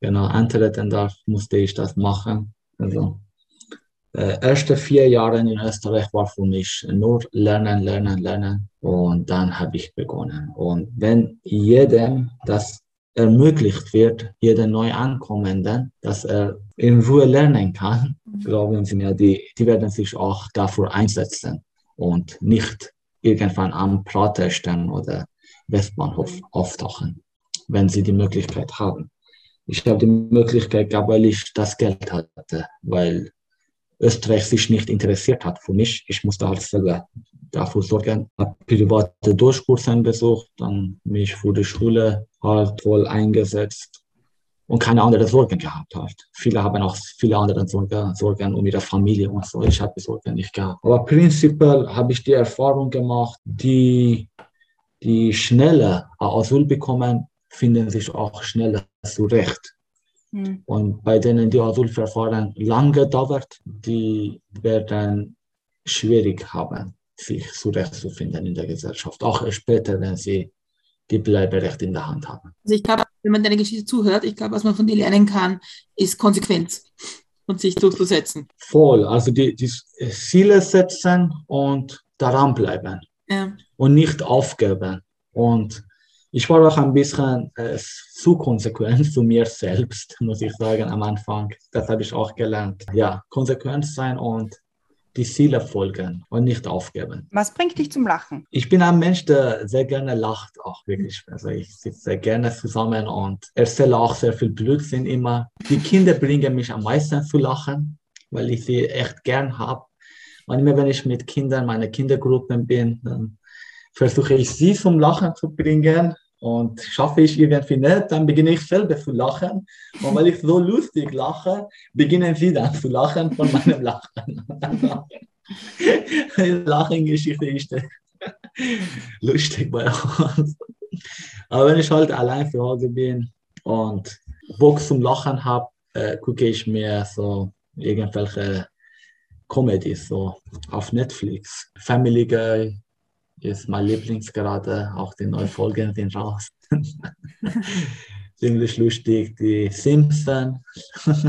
genau antreten darf, musste ich das machen. Also äh, erste vier Jahre in Österreich war für mich nur lernen, lernen, lernen und dann habe ich begonnen. Und wenn jedem das ermöglicht wird, jeden neu Ankommenden, dass er in Ruhe lernen kann, mhm. glauben Sie mir, die, die werden sich auch dafür einsetzen und nicht irgendwann am Praterstern oder Westbahnhof auftauchen, wenn sie die Möglichkeit haben ich habe die Möglichkeit gehabt, weil ich das Geld hatte, weil Österreich sich nicht interessiert hat für mich. Ich musste halt selber dafür sorgen. Habe private Durchkurse besucht, dann mich für die Schule halt voll eingesetzt und keine anderen Sorgen gehabt halt. Viele haben auch viele andere Sorgen, Sorgen um ihre Familie und so. Ich habe die Sorgen nicht gehabt. Aber prinzipiell habe ich die Erfahrung gemacht, die die schneller Asyl bekommen, finden sich auch schneller zurecht. Mhm. Und bei denen die Asylverfahren lange dauert, die werden schwierig haben, sich zurechtzufinden in der Gesellschaft, auch später, wenn sie die Bleiberecht in der Hand haben. Also ich glaube, wenn man deine Geschichte zuhört, ich glaube, was man von dir lernen kann, ist Konsequenz und sich durchzusetzen. Voll, also die, die Ziele setzen und daran bleiben ja. und nicht aufgeben. Und ich war auch ein bisschen äh, zu konsequent zu mir selbst, muss ich sagen, am Anfang. Das habe ich auch gelernt. Ja, konsequent sein und die Ziele folgen und nicht aufgeben. Was bringt dich zum Lachen? Ich bin ein Mensch, der sehr gerne lacht, auch wirklich. Also ich sitze sehr gerne zusammen und erzähle auch sehr viel Blödsinn immer. Die Kinder bringen mich am meisten zu lachen, weil ich sie echt gern habe. Manchmal, wenn ich mit Kindern, meine Kindergruppen bin, dann versuche ich sie zum Lachen zu bringen. Und schaffe ich irgendwie nicht, dann beginne ich selber zu lachen. Und weil ich so lustig lache, beginnen sie dann zu lachen von meinem Lachen. Lachengeschichte ist lustig bei uns. Aber wenn ich halt allein zu Hause bin und Bock zum Lachen habe, äh, gucke ich mir so irgendwelche Comedies so auf Netflix. Family Guy, ist mein Lieblings gerade. Auch die neuen Folgen sind raus. Ziemlich lustig. Die Simpsons.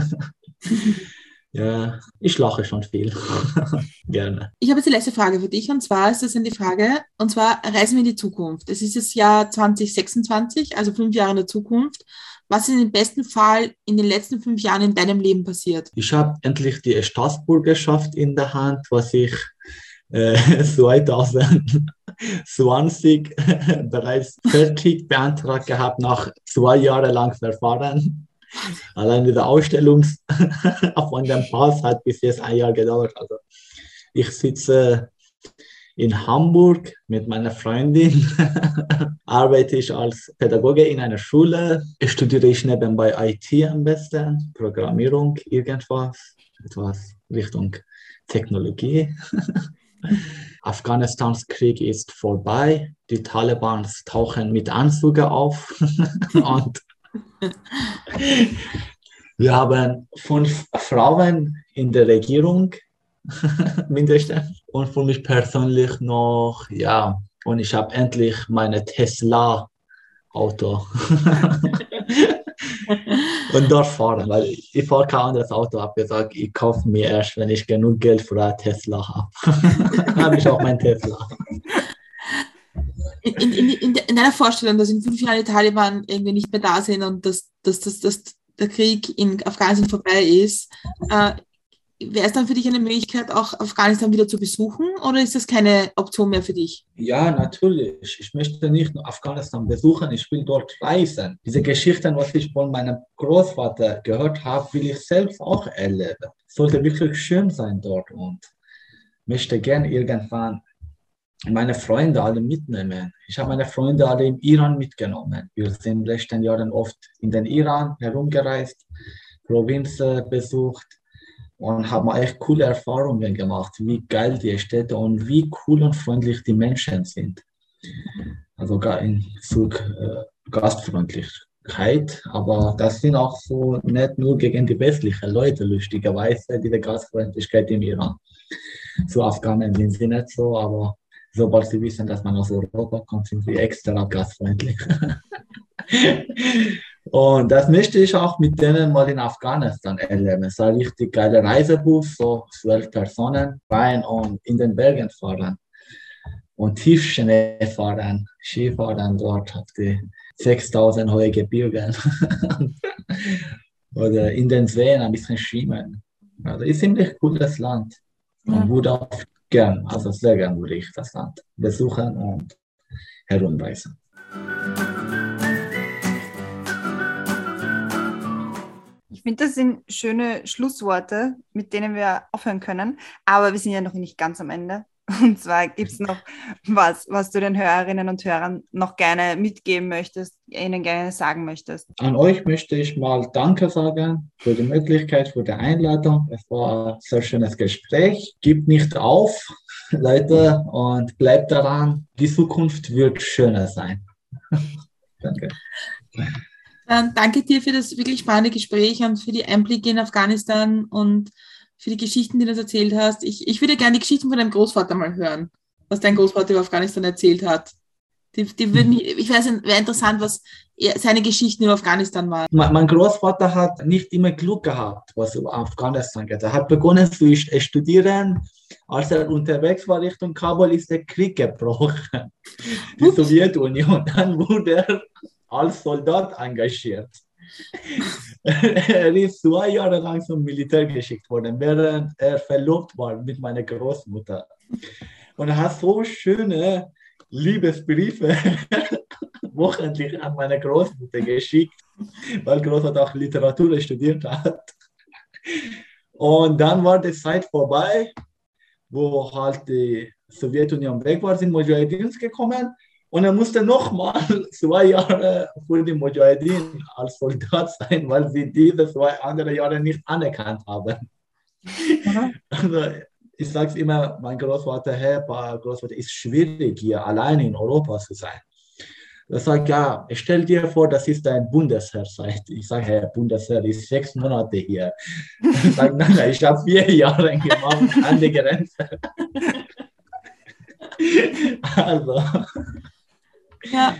ja, ich lache schon viel. Gerne. Ich habe jetzt die letzte Frage für dich und zwar ist das eine Frage und zwar reisen wir in die Zukunft. Es ist das Jahr 2026, also fünf Jahre in der Zukunft. Was ist im besten Fall in den letzten fünf Jahren in deinem Leben passiert? Ich habe endlich die Staatsbürgerschaft in der Hand, was ich äh, 2020 bereits fertig beantragt gehabt nach zwei Jahren lang Verfahren. Allein die Ausstellung von dem Pass hat bis jetzt ein Jahr gedauert. Also ich sitze in Hamburg mit meiner Freundin. Arbeite ich als Pädagoge in einer Schule. Studiere ich nebenbei IT am besten, Programmierung, irgendwas, etwas Richtung Technologie. Afghanistans Krieg ist vorbei. Die Taliban tauchen mit Anzüge auf. Und wir haben fünf Frauen in der Regierung mindestens. Und für mich persönlich noch ja. Und ich habe endlich meine Tesla Auto und dort fahren, weil ich fahre kein anderes Auto, habe gesagt, ich kaufe mir erst, wenn ich genug Geld für ein Tesla habe. habe ich auch mein Tesla. In, in, in, in, deiner Vorstellung, dass in fünf Jahren die Taliban irgendwie nicht mehr da sind und dass, dass, dass, dass der Krieg in Afghanistan vorbei ist, äh, wäre es dann für dich eine Möglichkeit, auch Afghanistan wieder zu besuchen oder ist das keine Option mehr für dich? Ja, natürlich. Ich möchte nicht nur Afghanistan besuchen, ich will dort reisen. Diese Geschichten, was ich von meinem Großvater gehört habe, will ich selbst auch erleben. Es sollte wirklich schön sein dort und möchte gerne irgendwann meine Freunde alle mitnehmen. Ich habe meine Freunde alle im Iran mitgenommen. Wir sind in den letzten Jahren oft in den Iran herumgereist, Provinzen besucht und haben echt coole Erfahrungen gemacht, wie geil die Städte und wie cool und freundlich die Menschen sind. Also in Zug äh, Gastfreundlichkeit, aber das sind auch so nicht nur gegen die westlichen Leute, lustigerweise, diese Gastfreundlichkeit im Iran. Zu Afghanen sind sie nicht so, aber sobald sie wissen, dass man aus Europa kommt, sind sie extra gastfreundlich. Und das möchte ich auch mit denen mal in Afghanistan erleben. Es war ein richtig geiler Reisebus, so zwölf Personen rein und in den Bergen fahren. Und Tiefschnee fahren, Skifahren dort auf die 6000 hohe Gebirge. Oder in den Seen ein bisschen schwimmen. Also ist ein ziemlich cooles Land. Und würde auch gern, also sehr gern würde ich das Land besuchen und herumreisen. Ich finde, das sind schöne Schlussworte, mit denen wir aufhören können. Aber wir sind ja noch nicht ganz am Ende. Und zwar gibt es noch was, was du den Hörerinnen und Hörern noch gerne mitgeben möchtest, ihnen gerne sagen möchtest. An euch möchte ich mal Danke sagen für die Möglichkeit, für die Einladung. Es war ein sehr schönes Gespräch. Gib nicht auf, Leute, und bleibt daran. Die Zukunft wird schöner sein. Danke. Dann danke dir für das wirklich spannende Gespräch und für die Einblicke in Afghanistan und für die Geschichten, die du uns erzählt hast. Ich, ich würde gerne die Geschichten von deinem Großvater mal hören, was dein Großvater über Afghanistan erzählt hat. Die, die würden, ich weiß nicht, wäre interessant, was seine Geschichten über Afghanistan waren. Mein Großvater hat nicht immer Glück gehabt, was über Afghanistan geht. Er hat begonnen zu studieren. Als er unterwegs war Richtung Kabul, ist der Krieg gebrochen. Die. Sowjetunion. Dann wurde er als Soldat engagiert. er ist zwei Jahre lang zum Militär geschickt worden, während er verlobt war mit meiner Großmutter. Und er hat so schöne Liebesbriefe wochentlich an meine Großmutter geschickt, weil Großmutter auch Literatur studiert hat. Und dann war die Zeit vorbei, wo halt die Sowjetunion weg war, sind Mujahidins gekommen und er musste nochmal zwei Jahre für die Mujahideen als Soldat sein, weil sie diese zwei andere Jahre nicht anerkannt haben. Also, ich sage es immer, mein Großvater, Herr Großvater, ist schwierig hier alleine in Europa zu sein. Er sagt, ja, stell dir vor, das ist ein Bundesheer. Ich sage, Herr Bundesheer ist sechs Monate hier. Ich sage, nein, nein, ich habe vier Jahre gemacht an der Grenze. Also, ja.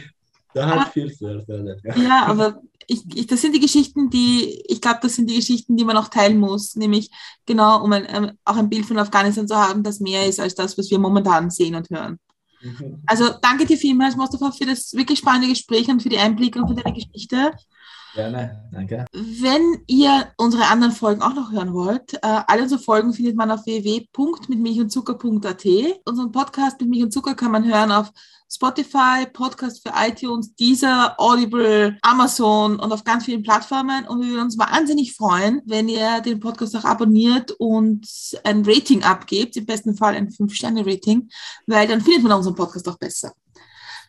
Da hat viel zu erzählen. Ja, ja aber ich, ich, das sind die Geschichten, die, ich glaube, das sind die Geschichten, die man auch teilen muss, nämlich genau, um ein, um auch ein Bild von Afghanistan zu haben, das mehr ist als das, was wir momentan sehen und hören. Mhm. Also danke dir vielmals, Mustafa, für das wirklich spannende Gespräch und für die Einblicke und für deine Geschichte. Gerne, danke. Wenn ihr unsere anderen Folgen auch noch hören wollt, äh, alle unsere Folgen findet man auf www.mitmilchundzucker.at. Unseren Podcast mit Milch und Zucker kann man hören auf Spotify, Podcast für iTunes, Deezer, Audible, Amazon und auf ganz vielen Plattformen. Und wir würden uns wahnsinnig freuen, wenn ihr den Podcast auch abonniert und ein Rating abgebt, im besten Fall ein 5-Sterne-Rating, weil dann findet man unseren Podcast auch besser.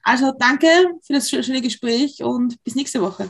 Also danke für das schöne Gespräch und bis nächste Woche.